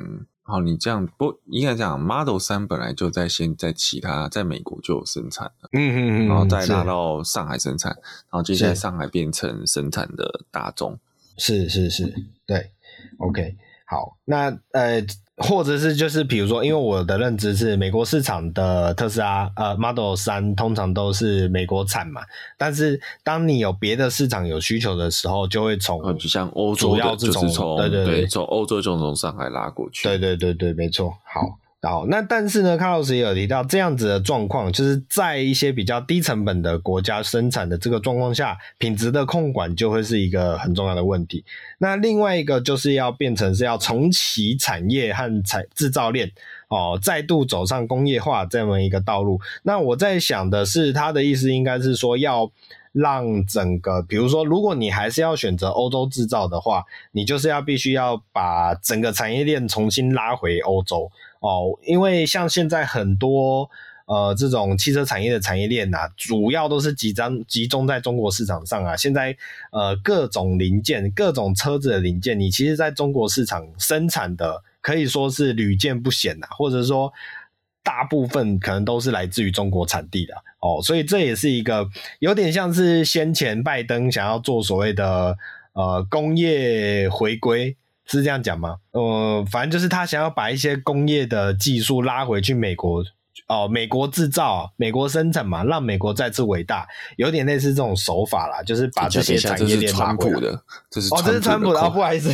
好，你这样不应该讲 Model 三本来就在先在其他在美国就有生产了，嗯嗯嗯，然后再拿到上海生产，然后接下来上海变成生产的大众，是是是，对，OK，好，那呃。或者是就是比如说，因为我的认知是美国市场的特斯拉呃 Model 三通常都是美国产嘛，但是当你有别的市场有需求的时候，就会从就像欧洲主要是从对对。对从欧洲就从上海拉过去，对对对对，没错，好。好，那但是呢，卡洛斯也有提到这样子的状况，就是在一些比较低成本的国家生产的这个状况下，品质的控管就会是一个很重要的问题。那另外一个就是要变成是要重启产业和产制造链哦，再度走上工业化这么一个道路。那我在想的是，他的意思应该是说要让整个，比如说，如果你还是要选择欧洲制造的话，你就是要必须要把整个产业链重新拉回欧洲。哦，因为像现在很多呃这种汽车产业的产业链呐，主要都是集中集中在中国市场上啊。现在呃各种零件、各种车子的零件，你其实在中国市场生产的可以说是屡见不鲜呐，或者说大部分可能都是来自于中国产地的哦。所以这也是一个有点像是先前拜登想要做所谓的呃工业回归。是这样讲吗？呃，反正就是他想要把一些工业的技术拉回去美国，哦、呃，美国制造、美国生产嘛，让美国再次伟大，有点类似这种手法啦，就是把这些产业链拉回来。的，这是哦，这是川普的，哦，不好意思，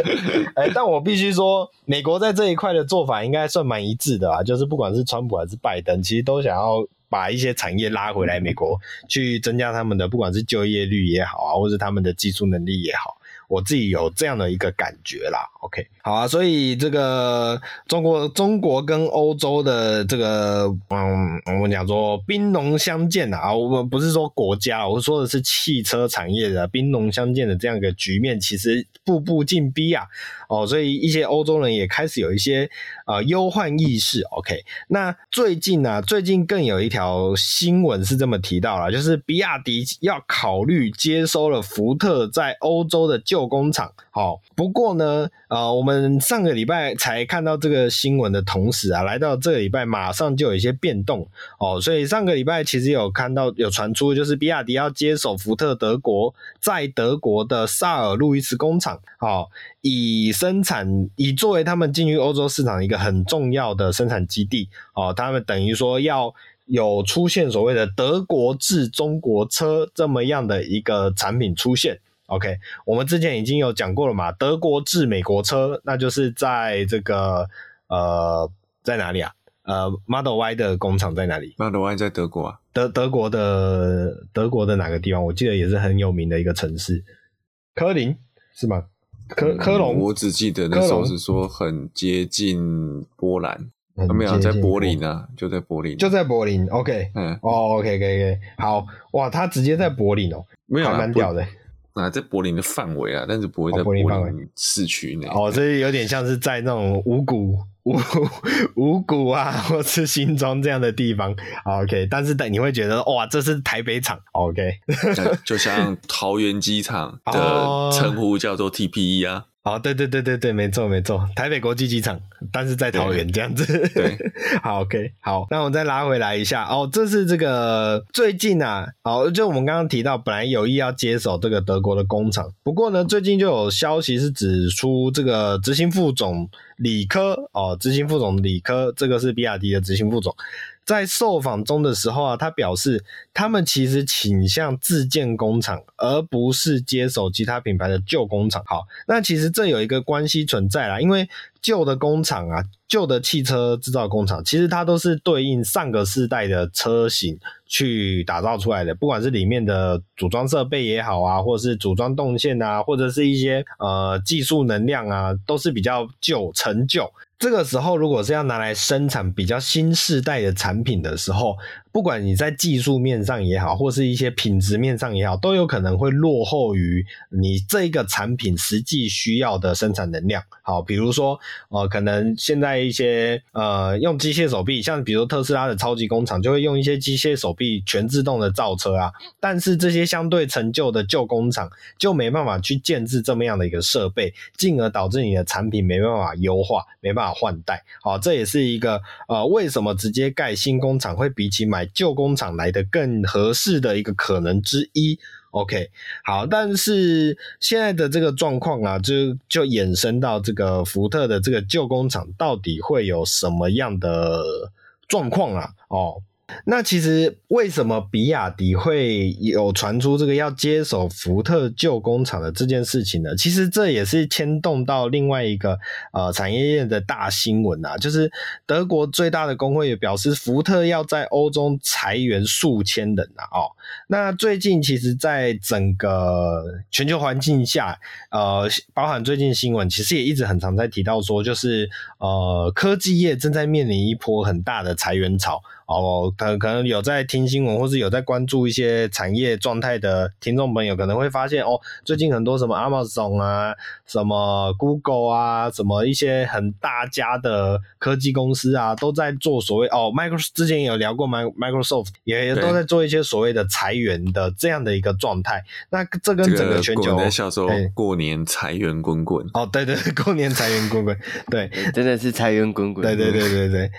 [LAUGHS] 哎、欸，但我必须说，美国在这一块的做法应该算蛮一致的啊，就是不管是川普还是拜登，其实都想要把一些产业拉回来美国，去增加他们的不管是就业率也好啊，或是他们的技术能力也好。我自己有这样的一个感觉啦，OK，好啊，所以这个中国中国跟欧洲的这个，嗯，我们讲说兵戎相见啊，我们不是说国家，我说的是汽车产业的兵戎相见的这样一个局面，其实步步进逼啊，哦，所以一些欧洲人也开始有一些呃忧患意识，OK，那最近呢、啊，最近更有一条新闻是这么提到了，就是比亚迪要考虑接收了福特在欧洲的旧工厂，好，不过呢，呃，我们上个礼拜才看到这个新闻的同时啊，来到这个礼拜马上就有一些变动哦，所以上个礼拜其实有看到有传出，就是比亚迪要接手福特德国在德国的萨尔路易斯工厂，好，以生产以作为他们进入欧洲市场一个很重要的生产基地，哦，他们等于说要有出现所谓的德国制中国车这么样的一个产品出现。OK，我们之前已经有讲过了嘛，德国制美国车，那就是在这个呃，在哪里啊？呃 Model Y 的工厂在哪里？Model Y 在德国啊，德德国的德国的哪个地方？我记得也是很有名的一个城市，科林是吗？科科隆、嗯，我只记得那时候是说很接近波兰，没有在柏林啊，就在柏林，就在柏林。OK，嗯，哦，OK，OK，OK，好，哇，他直接在柏林哦，没有，蛮屌的。啊，在柏林的范围啊，但是不会在柏林市区内。哦，所以有点像是在那种五谷、五 [LAUGHS] 五谷啊，或是新庄这样的地方。OK，但是等你会觉得哇，这是台北厂。[LAUGHS] OK，就像桃园机场的称呼叫做 TPE 啊。哦，对对对对对，没错没错，台北国际机场，但是在桃园这样子。对，[LAUGHS] 好，OK，好，那我们再拉回来一下哦，这是这个最近啊，哦，就我们刚刚提到，本来有意要接手这个德国的工厂，不过呢，最近就有消息是指出，这个执行副总李科哦，执行副总李科，这个是比亚迪的执行副总。在受访中的时候啊，他表示他们其实倾向自建工厂，而不是接手其他品牌的旧工厂。好，那其实这有一个关系存在啦，因为旧的工厂啊，旧的汽车制造工厂，其实它都是对应上个世代的车型去打造出来的，不管是里面的组装设备也好啊，或者是组装动线啊，或者是一些呃技术能量啊，都是比较旧、陈旧。这个时候，如果是要拿来生产比较新世代的产品的时候，不管你在技术面上也好，或是一些品质面上也好，都有可能会落后于你这个产品实际需要的生产能量。好，比如说，呃，可能现在一些呃用机械手臂，像比如特斯拉的超级工厂，就会用一些机械手臂全自动的造车啊。但是这些相对陈旧的旧工厂就没办法去建置这么样的一个设备，进而导致你的产品没办法优化，没办法换代。好，这也是一个呃为什么直接盖新工厂会比起买旧工厂来的更合适的一个可能之一，OK，好，但是现在的这个状况啊，就就衍生到这个福特的这个旧工厂到底会有什么样的状况啊？哦。那其实为什么比亚迪会有传出这个要接手福特旧工厂的这件事情呢？其实这也是牵动到另外一个呃产业链的大新闻啊，就是德国最大的工会也表示，福特要在欧洲裁员数千人啊。哦，那最近其实，在整个全球环境下，呃，包含最近新闻，其实也一直很常在提到说，就是呃科技业正在面临一波很大的裁员潮。哦，可可能有在听新闻，或是有在关注一些产业状态的听众朋友，可能会发现哦，最近很多什么 Amazon 啊，什么 Google 啊，什么一些很大家的科技公司啊，都在做所谓哦，Microsoft 之前有聊过，Microsoft 也也都在做一些所谓的裁员的这样的一个状态。那这跟整个全球，在销售过年财源滚滚。哦，对对，过年财源滚滚，对，[LAUGHS] 真的是财源滚滚。对对对对对。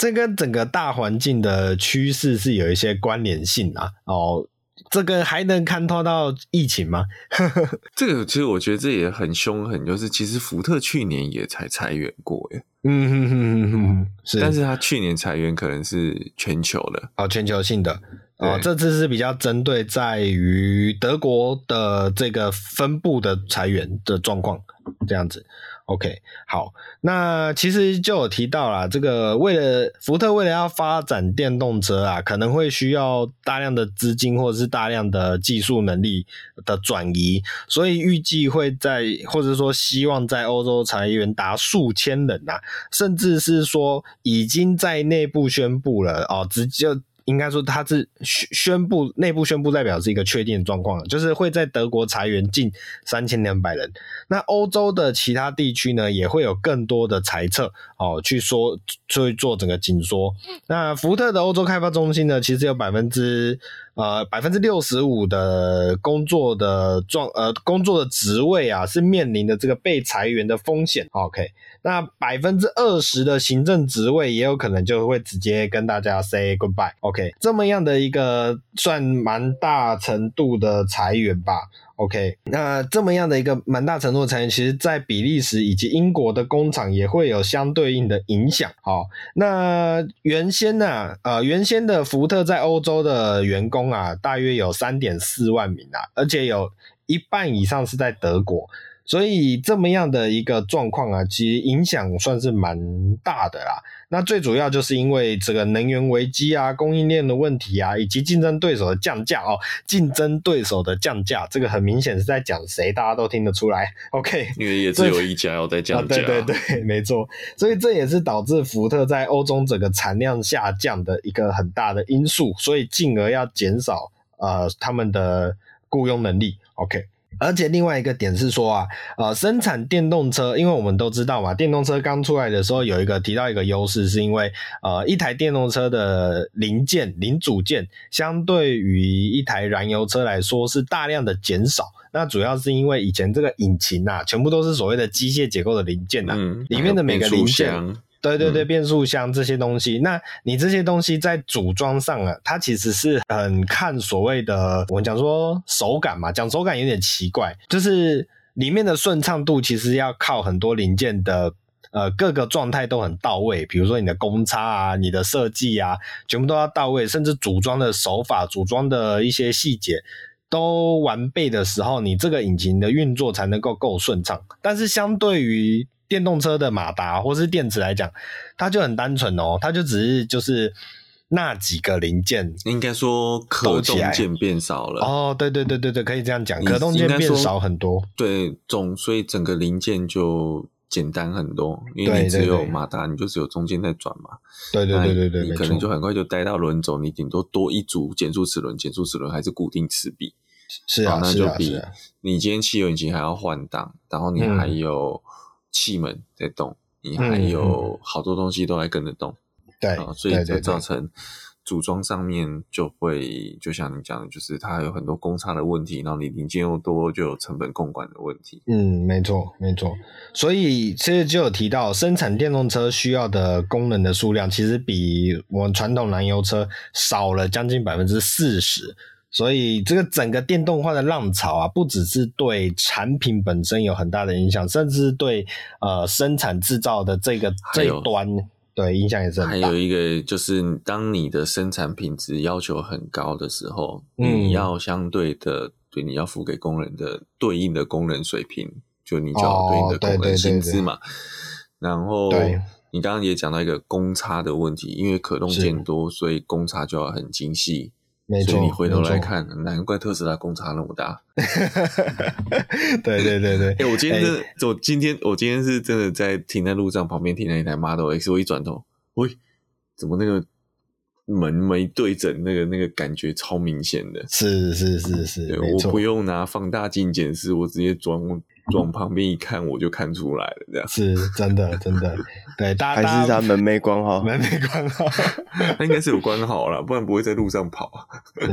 这跟整个大环境的趋势是有一些关联性啊。哦，这个还能看透到疫情吗？[LAUGHS] 这个其实我觉得这也很凶狠，就是其实福特去年也才裁员过耶。嗯哼哼哼哼，是，但是他去年裁员可能是全球的哦，全球性的哦，这次是比较针对在于德国的这个分部的裁员的状况，这样子。OK，好，那其实就有提到啦，这个为了福特为了要发展电动车啊，可能会需要大量的资金或者是大量的技术能力的转移，所以预计会在或者说希望在欧洲裁员达数千人啊，甚至是说已经在内部宣布了哦，直接。应该说，他是宣宣布内部宣布，代表是一个确定的状况，就是会在德国裁员近三千两百人。那欧洲的其他地区呢，也会有更多的裁撤哦，去说去做整个紧缩。那福特的欧洲开发中心呢，其实有百分之呃百分之六十五的工作的状呃工作的职位啊，是面临的这个被裁员的风险。OK。那百分之二十的行政职位也有可能就会直接跟大家 say goodbye。OK，这么样的一个算蛮大程度的裁员吧。OK，那这么样的一个蛮大程度的裁员，其实在比利时以及英国的工厂也会有相对应的影响。好，那原先呢、呃，原先的福特在欧洲的员工啊，大约有三点四万名啊，而且有一半以上是在德国。所以这么样的一个状况啊，其实影响算是蛮大的啦。那最主要就是因为这个能源危机啊、供应链的问题啊，以及竞争对手的降价哦。竞争对手的降价，这个很明显是在讲谁，大家都听得出来。OK，因为也只有一家要在降价。[LAUGHS] 对对对，没错。所以这也是导致福特在欧洲整个产量下降的一个很大的因素，所以进而要减少呃他们的雇佣能力。OK。而且另外一个点是说啊，呃，生产电动车，因为我们都知道嘛，电动车刚出来的时候有一个提到一个优势，是因为呃，一台电动车的零件、零组件，相对于一台燃油车来说是大量的减少。那主要是因为以前这个引擎啊，全部都是所谓的机械结构的零件呐、啊，嗯、里面的每个零件。对对对，变速箱这些东西，嗯、那你这些东西在组装上啊，它其实是很看所谓的我们讲说手感嘛，讲手感有点奇怪，就是里面的顺畅度其实要靠很多零件的呃各个状态都很到位，比如说你的公差啊、你的设计啊，全部都要到位，甚至组装的手法、组装的一些细节都完备的时候，你这个引擎的运作才能够够顺畅。但是相对于电动车的马达或是电池来讲，它就很单纯哦，它就只是就是那几个零件，应该说可动件变少了哦。对对对对对，可以这样讲，可动件变少很多。对，总所以整个零件就简单很多，因为你只有马达，你就只有中间在转嘛。对对对对对，你可能就很快就待到轮轴，你顶多多一组减速齿轮，减速齿轮还是固定齿比。是啊，那就比你今天汽油引擎还要换挡，然后你还有。气门在动，你还有好多东西都在跟着动，嗯、对，所以就造成组装上面就会，就像你讲的，就是它有很多公差的问题，然后你零件又多，就有成本共管的问题。嗯，没错，没错。所以其实就有提到，生产电动车需要的功能的数量，其实比我们传统燃油车少了将近百分之四十。所以这个整个电动化的浪潮啊，不只是对产品本身有很大的影响，甚至对呃生产制造的这个这一端，对影响也是很大。还有一个就是，当你的生产品质要求很高的时候，嗯、你要相对的对你要付给工人的对应的工人水平，就你就要对应的工人薪资嘛。然后你刚刚也讲到一个公差的问题，因为可动件多，所以公差就要很精细。没错，所以你回头来看，难怪特斯拉公差那么大。对对对对，哎、欸，我今天真的，欸、我今天我今天是真的在停在路上，旁边停了一台 Model X，我一转头，喂，怎么那个门没对准？那个那个感觉超明显的。是是是是，我不用拿放大镜检视，我直接转。往旁边一看，我就看出来了，这样是真的，真的。对，大家还是他门没关好，门没关好，那应该是有关好了，不然不会在路上跑。对，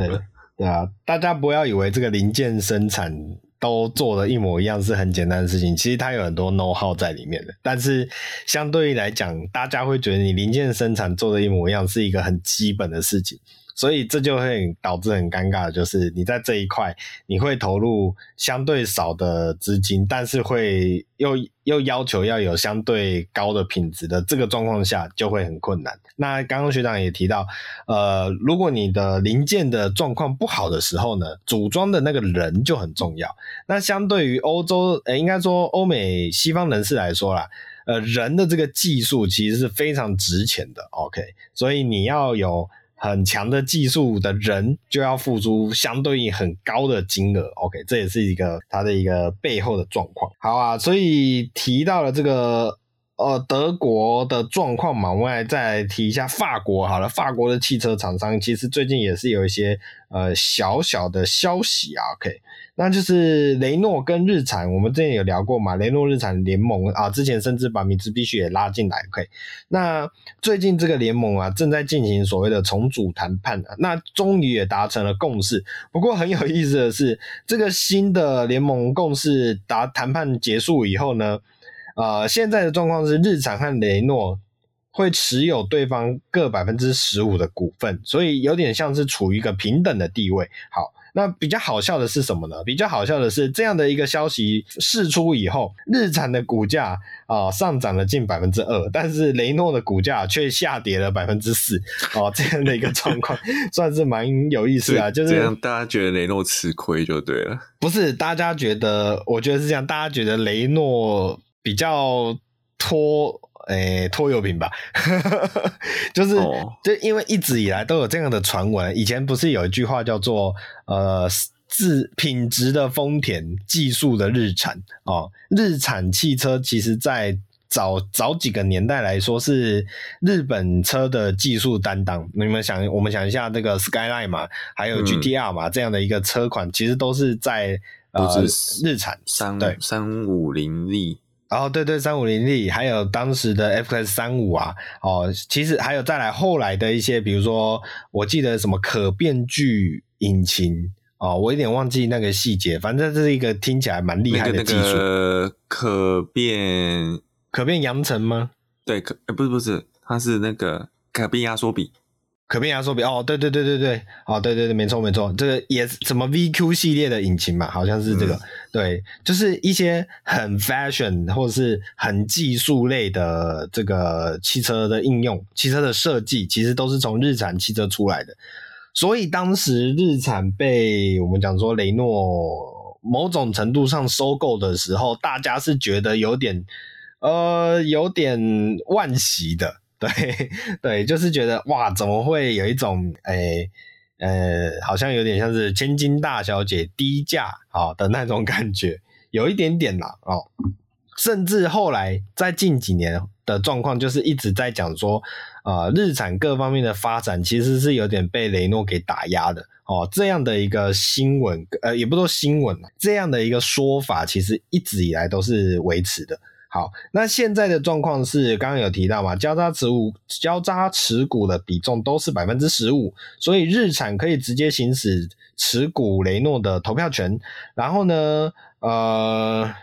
对啊，大家不要以为这个零件生产都做的一模一样是很简单的事情，其实它有很多 know how 在里面的。但是相对于来讲，大家会觉得你零件生产做的一模一样是一个很基本的事情。所以这就会导致很尴尬，就是你在这一块你会投入相对少的资金，但是会又又要求要有相对高的品质的这个状况下，就会很困难。那刚刚学长也提到，呃，如果你的零件的状况不好的时候呢，组装的那个人就很重要。那相对于欧洲，呃，应该说欧美西方人士来说啦，呃，人的这个技术其实是非常值钱的。OK，所以你要有。很强的技术的人就要付出相对应很高的金额，OK，这也是一个它的一个背后的状况。好啊，所以提到了这个呃德国的状况嘛，我们来再提一下法国好了。法国的汽车厂商其实最近也是有一些呃小小的消息啊，OK。那就是雷诺跟日产，我们之前有聊过嘛？雷诺日产联盟啊，之前甚至把米兹必须也拉进来。OK，那最近这个联盟啊，正在进行所谓的重组谈判啊，那终于也达成了共识。不过很有意思的是，这个新的联盟共识达谈判结束以后呢，呃，现在的状况是日产和雷诺会持有对方各百分之十五的股份，所以有点像是处于一个平等的地位。好。那比较好笑的是什么呢？比较好笑的是这样的一个消息释出以后，日产的股价啊、呃、上涨了近百分之二，但是雷诺的股价却下跌了百分之四哦，[LAUGHS] 这样的一个状况 [LAUGHS] 算是蛮有意思啊。就是这样，大家觉得雷诺吃亏就对了。不是，大家觉得，我觉得是这样，大家觉得雷诺比较拖。诶、欸，拖油瓶吧，[LAUGHS] 就是、哦、就因为一直以来都有这样的传闻。以前不是有一句话叫做“呃，质品质的丰田，技术的日产”哦。日产汽车其实，在早早几个年代来说，是日本车的技术担当。你们想，我们想一下，这个 Skyline 嘛，还有 GTR 嘛，嗯、这样的一个车款，其实都是在呃日产三对三五零 Z。哦，对对，三五零 D，还有当时的 FX 三五啊，哦，其实还有再来后来的一些，比如说，我记得什么可变距引擎哦，我有点忘记那个细节，反正这是一个听起来蛮厉害的技术。那个那个、可变可变扬程吗？对，可不是不是，它是那个可变压缩比。可变压缩比哦，对对对对对，哦对对对，没错没错，这个也是什么 VQ 系列的引擎嘛，好像是这个，嗯、对，就是一些很 fashion 或者是很技术类的这个汽车的应用，汽车的设计其实都是从日产汽车出来的，所以当时日产被我们讲说雷诺某种程度上收购的时候，大家是觉得有点呃有点惋惜的。对对，就是觉得哇，怎么会有一种诶呃，好像有点像是千金大小姐低价啊的那种感觉，有一点点啦哦。甚至后来在近几年的状况，就是一直在讲说，呃，日产各方面的发展其实是有点被雷诺给打压的哦。这样的一个新闻，呃，也不说新闻，这样的一个说法，其实一直以来都是维持的。好，那现在的状况是，刚刚有提到嘛，交叉持股、交叉持股的比重都是百分之十五，所以日产可以直接行使持股雷诺的投票权。然后呢，呃，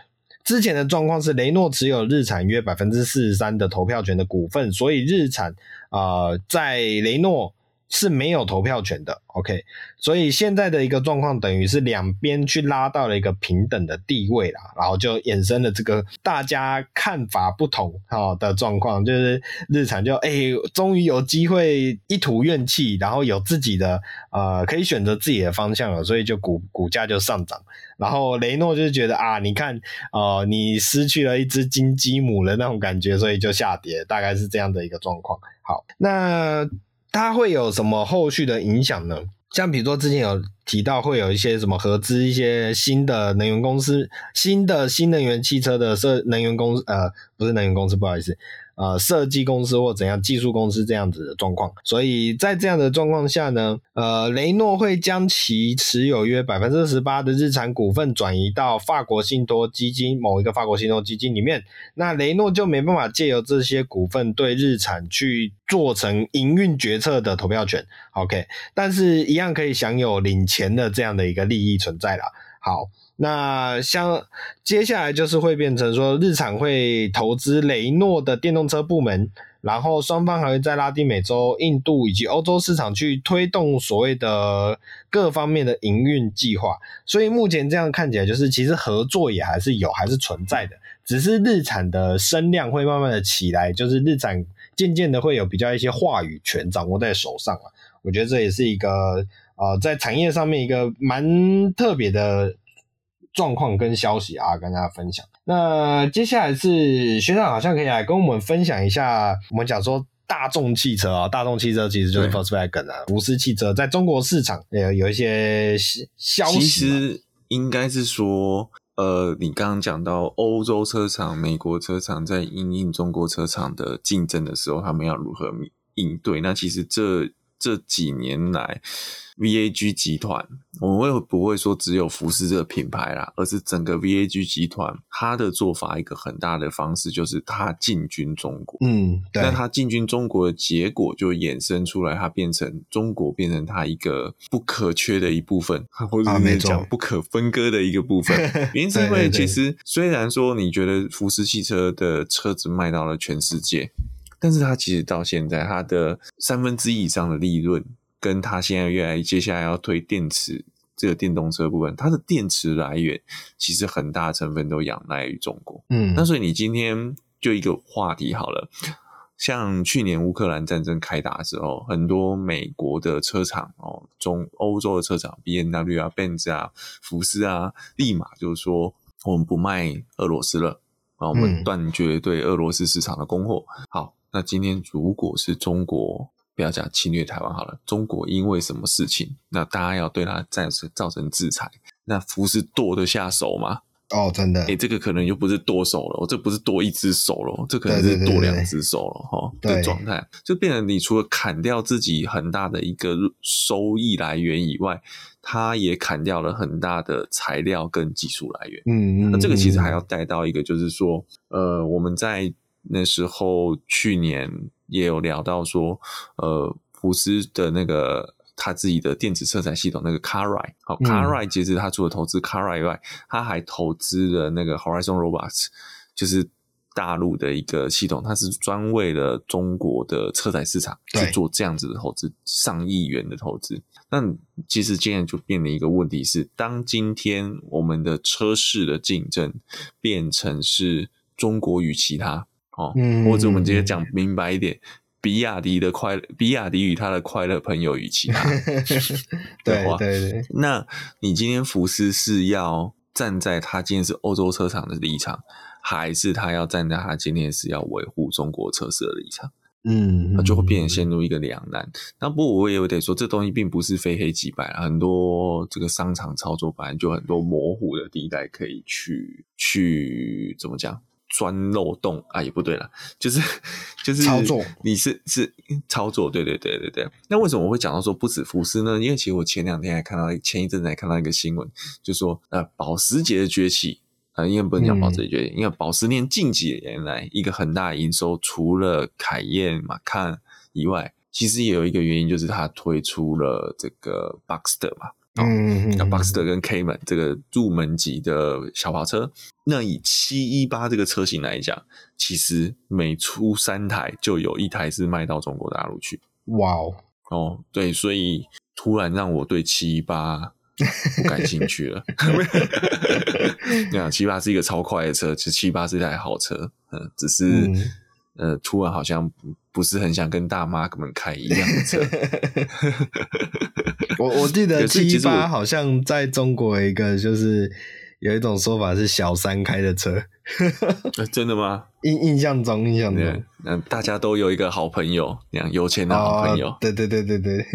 之前的状况是雷诺持有日产约百分之四十三的投票权的股份，所以日产啊、呃，在雷诺。是没有投票权的，OK，所以现在的一个状况等于是两边去拉到了一个平等的地位啦，然后就衍生了这个大家看法不同哈的状况，就是日产就哎，终于有机会一吐怨气，然后有自己的呃可以选择自己的方向了，所以就股股价就上涨，然后雷诺就是觉得啊，你看呃你失去了一只金鸡母的那种感觉，所以就下跌，大概是这样的一个状况。好，那。它会有什么后续的影响呢？像比如说之前有提到会有一些什么合资一些新的能源公司，新的新能源汽车的设能源公司，呃，不是能源公司，不好意思。呃，设计公司或怎样技术公司这样子的状况，所以在这样的状况下呢，呃，雷诺会将其持有约百分之十八的日产股份转移到法国信托基金某一个法国信托基金里面，那雷诺就没办法借由这些股份对日产去做成营运决策的投票权，OK，但是一样可以享有领钱的这样的一个利益存在啦。好。那像接下来就是会变成说，日产会投资雷诺的电动车部门，然后双方还会在拉丁美洲、印度以及欧洲市场去推动所谓的各方面的营运计划。所以目前这样看起来，就是其实合作也还是有，还是存在的，只是日产的声量会慢慢的起来，就是日产渐渐的会有比较一些话语权掌握在手上了。我觉得这也是一个呃，在产业上面一个蛮特别的。状况跟消息啊，跟大家分享。那接下来是学长，好像可以来跟我们分享一下。我们讲说大众汽车啊，大众汽车其实就是 Volkswagen 啊，福斯汽车在中国市场有有一些消息。其实应该是说，呃，你刚刚讲到欧洲车厂、美国车厂在应应中国车厂的竞争的时候，他们要如何应对？那其实这这几年来。VAG 集团，我们会不会说只有福斯这个品牌啦，而是整个 VAG 集团，它的做法一个很大的方式就是它进军中国。嗯，对。那它进军中国的结果就衍生出来，它变成中国变成它一个不可缺的一部分，[LAUGHS] 或者是讲不可分割的一个部分。[LAUGHS] 啊、原因是因为其实虽然说你觉得福斯汽车的车子卖到了全世界，但是它其实到现在它的三分之一以上的利润。跟他现在越来接下来要推电池这个电动车部分，它的电池来源其实很大成分都仰赖于中国。嗯，那所以你今天就一个话题好了，像去年乌克兰战争开打的时候，很多美国的车厂哦，中欧洲的车厂，B N W 啊、Benz 啊、福斯啊，立马就是说我们不卖俄罗斯了啊，我们断绝对俄罗斯市场的供货。好，那今天如果是中国。不要讲侵略台湾好了，中国因为什么事情，那大家要对他暂时造成制裁，那福是剁得下手吗？哦，真的，哎、欸、这个可能就不是剁手了，这不是剁一只手了，这可能是剁两只手了哈的状态，就变成你除了砍掉自己很大的一个收益来源以外，他也砍掉了很大的材料跟技术来源。嗯嗯，那这个其实还要带到一个，就是说，呃，我们在。那时候去年也有聊到说，呃，福斯的那个他自己的电子车载系统那个 Carride，好，Carride 其实他除了投资 Carride 以外，他还投资了那个 Horizon Robots，就是大陆的一个系统，它是专为了中国的车载市场去做这样子的投资，上亿元的投资。那其实现在就变了一个问题是，当今天我们的车市的竞争变成是中国与其他。哦，或者我们直接讲明白一点，比亚迪的快乐，比亚迪与他的快乐朋友与其他，[LAUGHS] 对对对。那你今天福斯是要站在他今天是欧洲车厂的立场，还是他要站在他今天是要维护中国车市的立场？嗯，那就会变成陷入一个两难。那不过我也有点说，这东西并不是非黑即白，很多这个商场操作本来就很多模糊的地带可以去去怎么讲？钻漏洞啊，也不对了，[LAUGHS] 就是 [LAUGHS] 就是操作，你是是操作，对对对对对。那为什么我会讲到说不止福斯呢？因为其实我前两天还看到，前一阵子还看到一个新闻，就说呃保时捷的崛起啊、呃，因为不能讲保时捷崛起，嗯、因为保时捷近几年来一个很大的营收，除了凯宴、马看以外，其实也有一个原因，就是它推出了这个 Boxster 嘛。嗯，那 Boxster 跟 Cayman 这个入门级的小跑车，那以七一八这个车型来讲，其实每出三台就有一台是卖到中国大陆去。哇哦，哦，对，所以突然让我对七一八不感兴趣了。[LAUGHS] [LAUGHS] 那七一八是一个超快的车，其实七一八是一台好车，嗯，只是。嗯呃，突然好像不是很想跟大妈们开一样的车。我我记得七一八好像在中国一个就是有一种说法是小三开的车。[LAUGHS] 呃、真的吗？[LAUGHS] 印印象中，印象中，嗯，大家都有一个好朋友，那样有钱的好朋友。哦、对对对对对。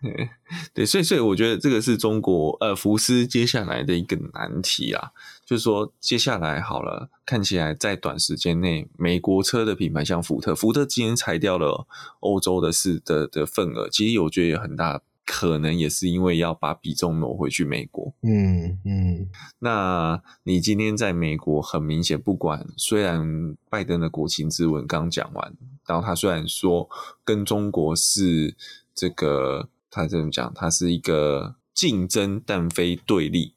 [LAUGHS] 对，所以所以我觉得这个是中国呃福斯接下来的一个难题啊，就是说接下来好了，看起来在短时间内，美国车的品牌像福特，福特今天裁掉了欧洲的市的的份额，其实我觉得有很大可能也是因为要把比重挪回去美国。嗯嗯，那你今天在美国很明显，不管虽然拜登的国情咨文刚讲完，然后他虽然说跟中国是这个。他这么讲，它是一个竞争但非对立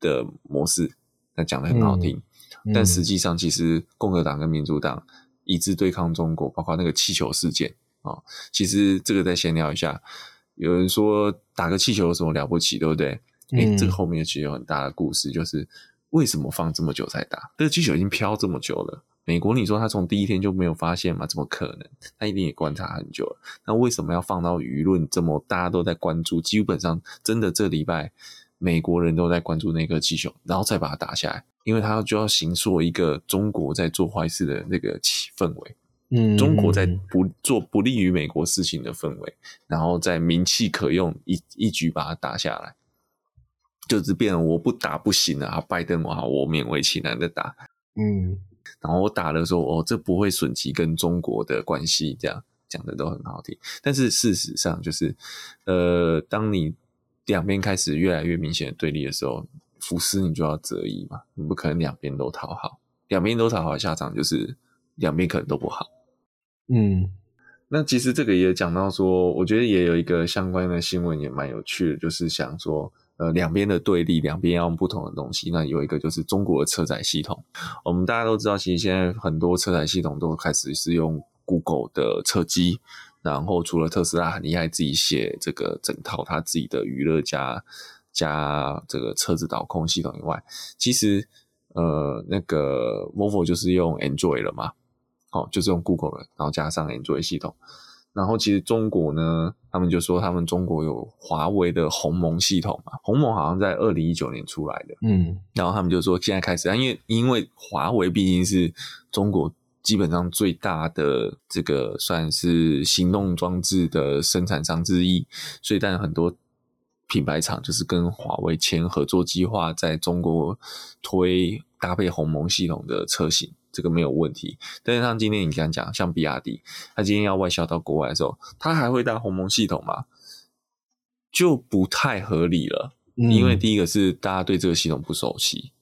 的模式，他讲的很好听。但实际上，其实共和党跟民主党一致对抗中国，包括那个气球事件啊、哦。其实这个再闲聊一下，有人说打个气球有什么了不起，对不对？诶、欸、这个后面其实有很大的故事，就是为什么放这么久才打？这个气球已经飘这么久了。美国，你说他从第一天就没有发现吗？怎么可能？他一定也观察很久了。那为什么要放到舆论这么大家都在关注？基本上真的这礼拜美国人都在关注那个气球，然后再把它打下来，因为他就要形塑一个中国在做坏事的那个气氛围。嗯，中国在不做不利于美国事情的氛围，然后在名气可用一一举把它打下来，就是变我不打不行啊！拜登我好，我勉为其难的打。嗯。然后我打的时候，哦，这不会损及跟中国的关系，这样讲的都很好听。但是事实上，就是，呃，当你两边开始越来越明显的对立的时候，福斯你就要择一嘛，你不可能两边都讨好，两边都讨好的下场就是两边可能都不好。嗯，那其实这个也讲到说，我觉得也有一个相关的新闻也蛮有趣的，就是想说。呃，两边的对立，两边要用不同的东西。那有一个就是中国的车载系统，我们大家都知道，其实现在很多车载系统都开始是用 Google 的车机，然后除了特斯拉很厉害，自己写这个整套他自己的娱乐加加这个车子导控系统以外，其实呃那个 Volvo 就是用 Android 了嘛，哦，就是用 Google 了，然后加上 Android 系统。然后其实中国呢，他们就说他们中国有华为的鸿蒙系统嘛，鸿蒙好像在二零一九年出来的，嗯，然后他们就说现在开始，因为因为华为毕竟是中国基本上最大的这个算是行动装置的生产商之一，所以但很多品牌厂就是跟华为签合作计划，在中国推搭配鸿蒙系统的车型。这个没有问题，但是像今天你刚讲，像比亚迪，他今天要外销到国外的时候，他还会带鸿蒙系统吗？就不太合理了。嗯、因为第一个是大家对这个系统不熟悉，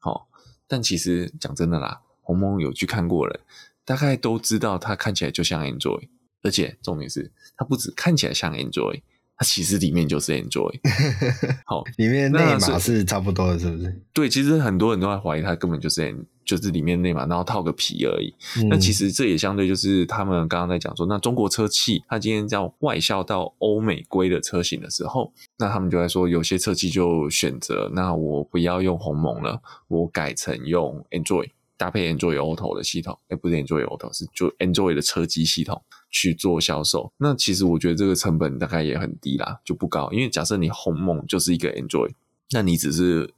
好、哦，但其实讲真的啦，鸿蒙有去看过人，大概都知道它看起来就像 Android，而且重点是它不止看起来像 Android。它其实里面就是 Android，[LAUGHS] 好，里面内码是差不多的，是不是？对，其实很多人都在怀疑它根本就是就是里面内码，然后套个皮而已。那、嗯、其实这也相对就是他们刚刚在讲说，那中国车企它今天叫外销到欧美规的车型的时候，那他们就在说，有些车企就选择，那我不要用鸿蒙了，我改成用 Android。搭配 Android Auto 的系统，哎，不是 Android Auto，是就 Android 的车机系统去做销售。那其实我觉得这个成本大概也很低啦，就不高。因为假设你鸿蒙就是一个 Android，那你只是把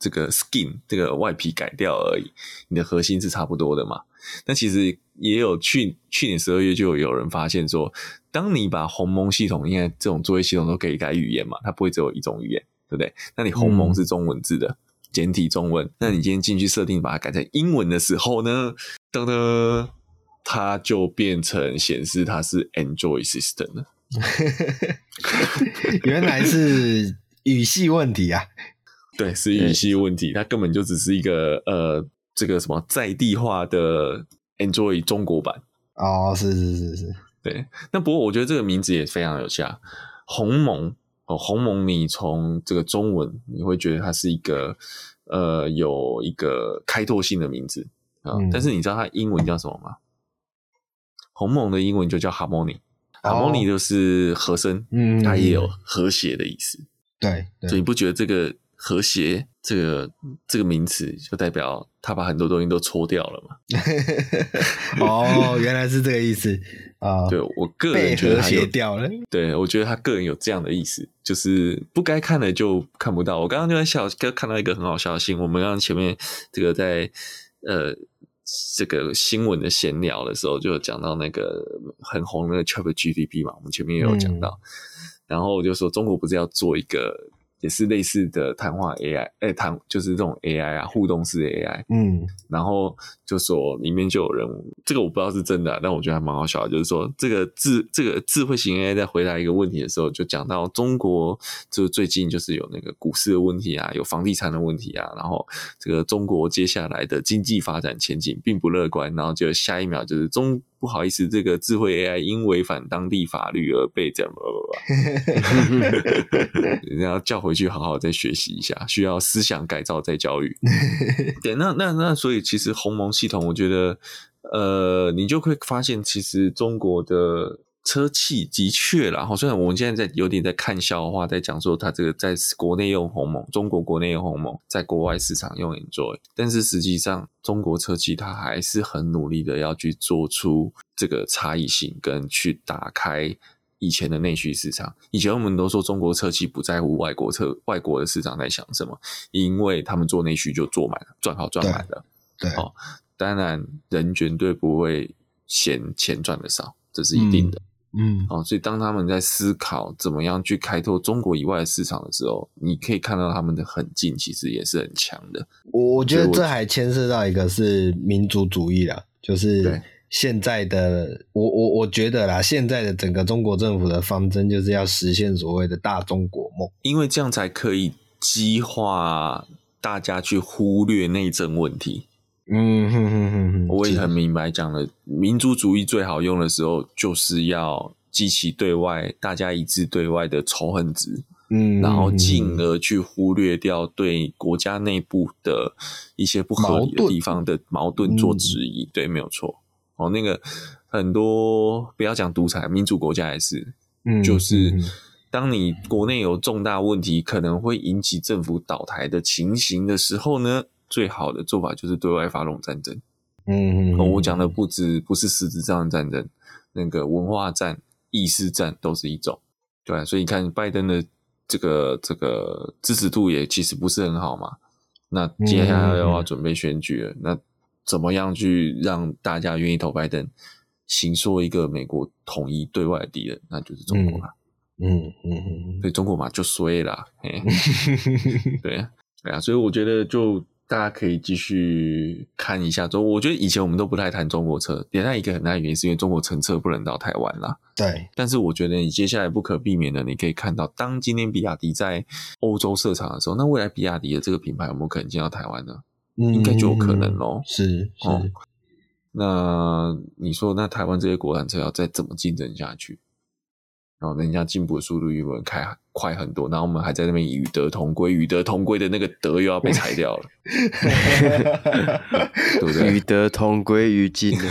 这个 skin 这个外皮改掉而已，你的核心是差不多的嘛。那其实也有去去年十二月就有人发现说，当你把鸿蒙系统，因为这种作业系统都可以改语言嘛，它不会只有一种语言，对不对？那你鸿蒙是中文字的。嗯简体中文，那你今天进去设定把它改成英文的时候呢，噔噔，它就变成显示它是 Android System 了。[LAUGHS] 原来是语系问题啊！对，是语系问题，它根本就只是一个呃，这个什么在地化的 Android 中国版。哦，是是是是，对。那不过我觉得这个名字也非常有效，鸿蒙。哦，鸿蒙，你从这个中文你会觉得它是一个呃有一个开拓性的名字啊，嗯、但是你知道它英文叫什么吗？鸿蒙的英文就叫 Harmony，Harmony、哦、就是和声，嗯，它也有和谐的意思。对，所以你不觉得这个和谐这个这个名词就代表他把很多东西都搓掉了嘛？[LAUGHS] 哦，原来是这个意思。啊，对我个人觉得和谐掉了。对我觉得他个人有这样的意思，就是不该看的就看不到。我刚刚就在笑，刚看到一个很好笑的新闻。我们刚刚前面这个在呃这个新闻的闲聊的时候，就讲到那个很红的 ChatGPT 嘛，我们前面也有讲到。嗯、然后我就说，中国不是要做一个。也是类似的谈话 AI，哎、欸，谈就是这种 AI 啊，互动式 AI。嗯，然后就说里面就有人，这个我不知道是真的，但我觉得还蛮好笑的。就是说，这个智这个智慧型 AI 在回答一个问题的时候，就讲到中国就最近就是有那个股市的问题啊，有房地产的问题啊，然后这个中国接下来的经济发展前景并不乐观，然后就下一秒就是中。不好意思，这个智慧 AI 因违反当地法律而被这样，[LAUGHS] 人家要叫回去好好再学习一下，需要思想改造再教育。[LAUGHS] 对，那那那，所以其实鸿蒙系统，我觉得，呃，你就会发现，其实中国的。车企的确啦，虽然我们现在在有点在看笑话，在讲说它这个在国内用鸿蒙，中国国内用鸿蒙，在国外市场用 Android，但是实际上中国车企它还是很努力的要去做出这个差异性，跟去打开以前的内需市场。以前我们都说中国车企不在乎外国车外国的市场在想什么，因为他们做内需就做满了，赚好赚满了。对，哦，当然人绝对不会嫌钱赚的少，这是一定的。嗯嗯，哦，所以当他们在思考怎么样去开拓中国以外的市场的时候，你可以看到他们的狠劲其实也是很强的。我我觉得这还牵涉到一个是民族主义啦，就是现在的我我我觉得啦，现在的整个中国政府的方针就是要实现所谓的大中国梦，因为这样才可以激化大家去忽略内政问题。嗯哼哼哼哼，我也很明白讲了，民族主义最好用的时候，就是要激起对外大家一致对外的仇恨值，嗯，然后进而去忽略掉对国家内部的一些不合理的地方的矛盾做质疑，对，没有错。哦，那个很多不要讲独裁，民主国家也是，嗯，就是当你国内有重大问题，可能会引起政府倒台的情形的时候呢，最好的做法就是对外发动战争。嗯，我讲的不止不是实质上的战争，那个文化战、意识战都是一种。对啊，所以你看拜登的这个这个支持度也其实不是很好嘛。那接下来要要准备选举了，那怎么样去让大家愿意投拜登，行说一个美国统一对外的敌人，那就是中国了。嗯嗯嗯，所以中国嘛就衰了，嘿 [LAUGHS] 对啊，对啊，所以我觉得就大家可以继续看一下中。我觉得以前我们都不太谈中国车，另外一个很大的原因是因为中国乘车不能到台湾啦。对，但是我觉得你接下来不可避免的，你可以看到，当今天比亚迪在欧洲设厂的时候，那未来比亚迪的这个品牌有没有可能进到台湾呢？嗯、应该就有可能咯。是是、哦，那你说，那台湾这些国产车要再怎么竞争下去？然后人家进步的速度有没有开快很多，然后我们还在那边与德同归，与德同归的那个德又要被裁掉了，[LAUGHS] 对不对？与德同归于尽。[LAUGHS]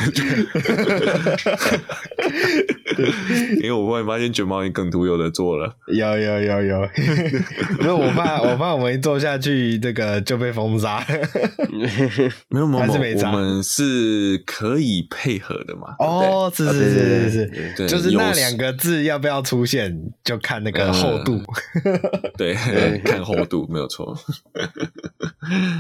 [LAUGHS] 因为我忽然发现卷毛你梗图有的做了，有有有有，[LAUGHS] 没有我怕我怕我们一做下去，这个就被封杀。没 [LAUGHS] 有没有，没我们是可以配合的嘛？哦，是是是是是，就是那两个字要不要出现，就看那个厚度。对，看厚度没有错。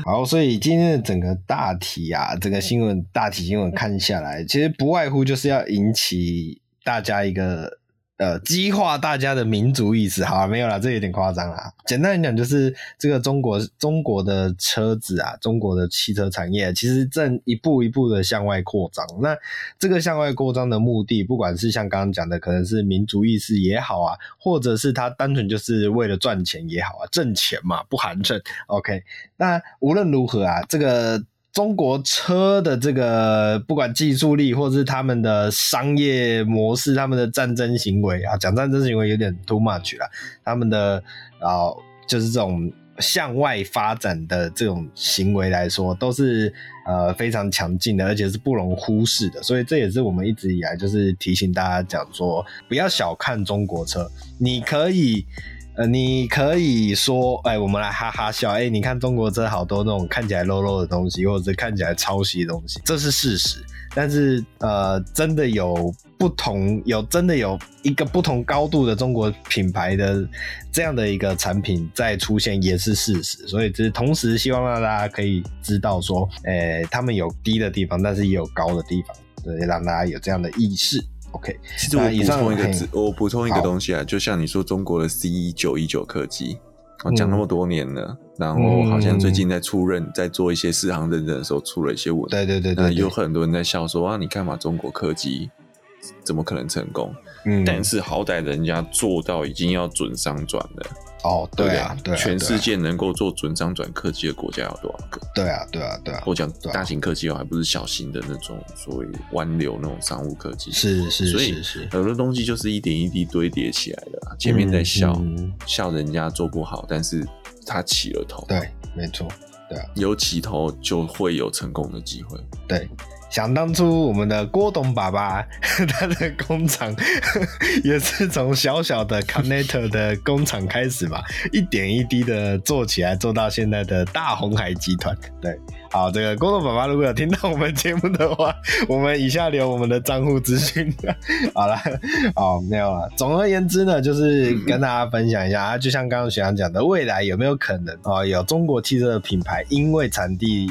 好，所以今天的整个大体啊，整个新闻大体新闻看下来，其实不外乎就是要引起大家一个。呃，激化大家的民族意识，好啊，没有啦，这有点夸张啦。简单来讲，就是这个中国中国的车子啊，中国的汽车产业其实正一步一步的向外扩张。那这个向外扩张的目的，不管是像刚刚讲的，可能是民族意识也好啊，或者是他单纯就是为了赚钱也好啊，挣钱嘛，不寒碜。OK，那无论如何啊，这个。中国车的这个不管技术力，或者是他们的商业模式，他们的战争行为啊，讲战争行为有点 too much 了。他们的啊，就是这种向外发展的这种行为来说，都是呃非常强劲的，而且是不容忽视的。所以这也是我们一直以来就是提醒大家讲说，不要小看中国车，你可以。呃，你可以说，哎，我们来哈哈笑，哎，你看中国这好多那种看起来 low low 的东西，或者看起来抄袭的东西，这是事实。但是，呃，真的有不同，有真的有一个不同高度的中国品牌的这样的一个产品在出现，也是事实。所以，这是同时希望让大家可以知道说，哎，他们有低的地方，但是也有高的地方，对，让大家有这样的意识。OK，其实我补充一个字，我补充一个东西啊，就像你说中国的 C 九一九客机，我讲那么多年了，嗯，然后好像最近在出认，嗯，在做一些适航认证的时候出了一些问题，对对对，对，有很多人在笑说啊，你看嘛，中国客机怎么可能成功？嗯，但是好歹人家做到已经要准商转了。哦，对啊，对啊，全世界能够做准商转客机的国家有多少个？对啊，对啊，对啊。我讲大型客机哦，还不是小型的那种所谓湾流那种商务客机。是是是，所以很多东西就是一点一滴堆叠起来的。前面在笑、嗯、笑人家做不好，但是他起了头。对，没错，对啊，有起头就会有成功的机会。对。想当初，我们的郭董爸爸，[LAUGHS] 他的工厂 [LAUGHS] 也是从小小的 Caneta 的工厂开始嘛，一点一滴的做起来，做到现在的大鸿海集团。对，好，这个郭董爸爸如果有听到我们节目的话，[LAUGHS] 我们以下留我们的账户资讯。好了，好，没有了。总而言之呢，就是跟大家分享一下啊，就像刚刚学长讲的，未来有没有可能啊，有中国汽车的品牌因为产地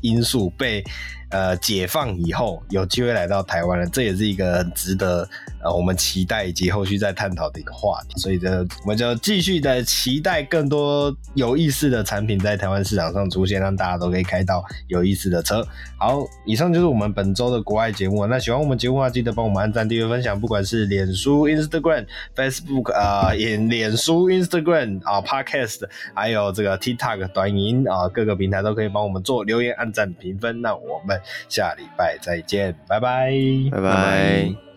因素被呃，解放以后有机会来到台湾了，这也是一个很值得呃我们期待以及后续再探讨的一个话题。所以这我们就继续的期待更多有意思的产品在台湾市场上出现，让大家都可以开到有意思的车。好，以上就是我们本周的国外节目。那喜欢我们节目的话，记得帮我们按赞、订阅、分享，不管是脸书、Instagram、Facebook 啊、呃，脸书、Instagram 啊、Podcast，还有这个 TikTok 短音啊、各个平台都可以帮我们做留言、按赞、评分。那我们。下礼拜再见，拜拜，拜拜。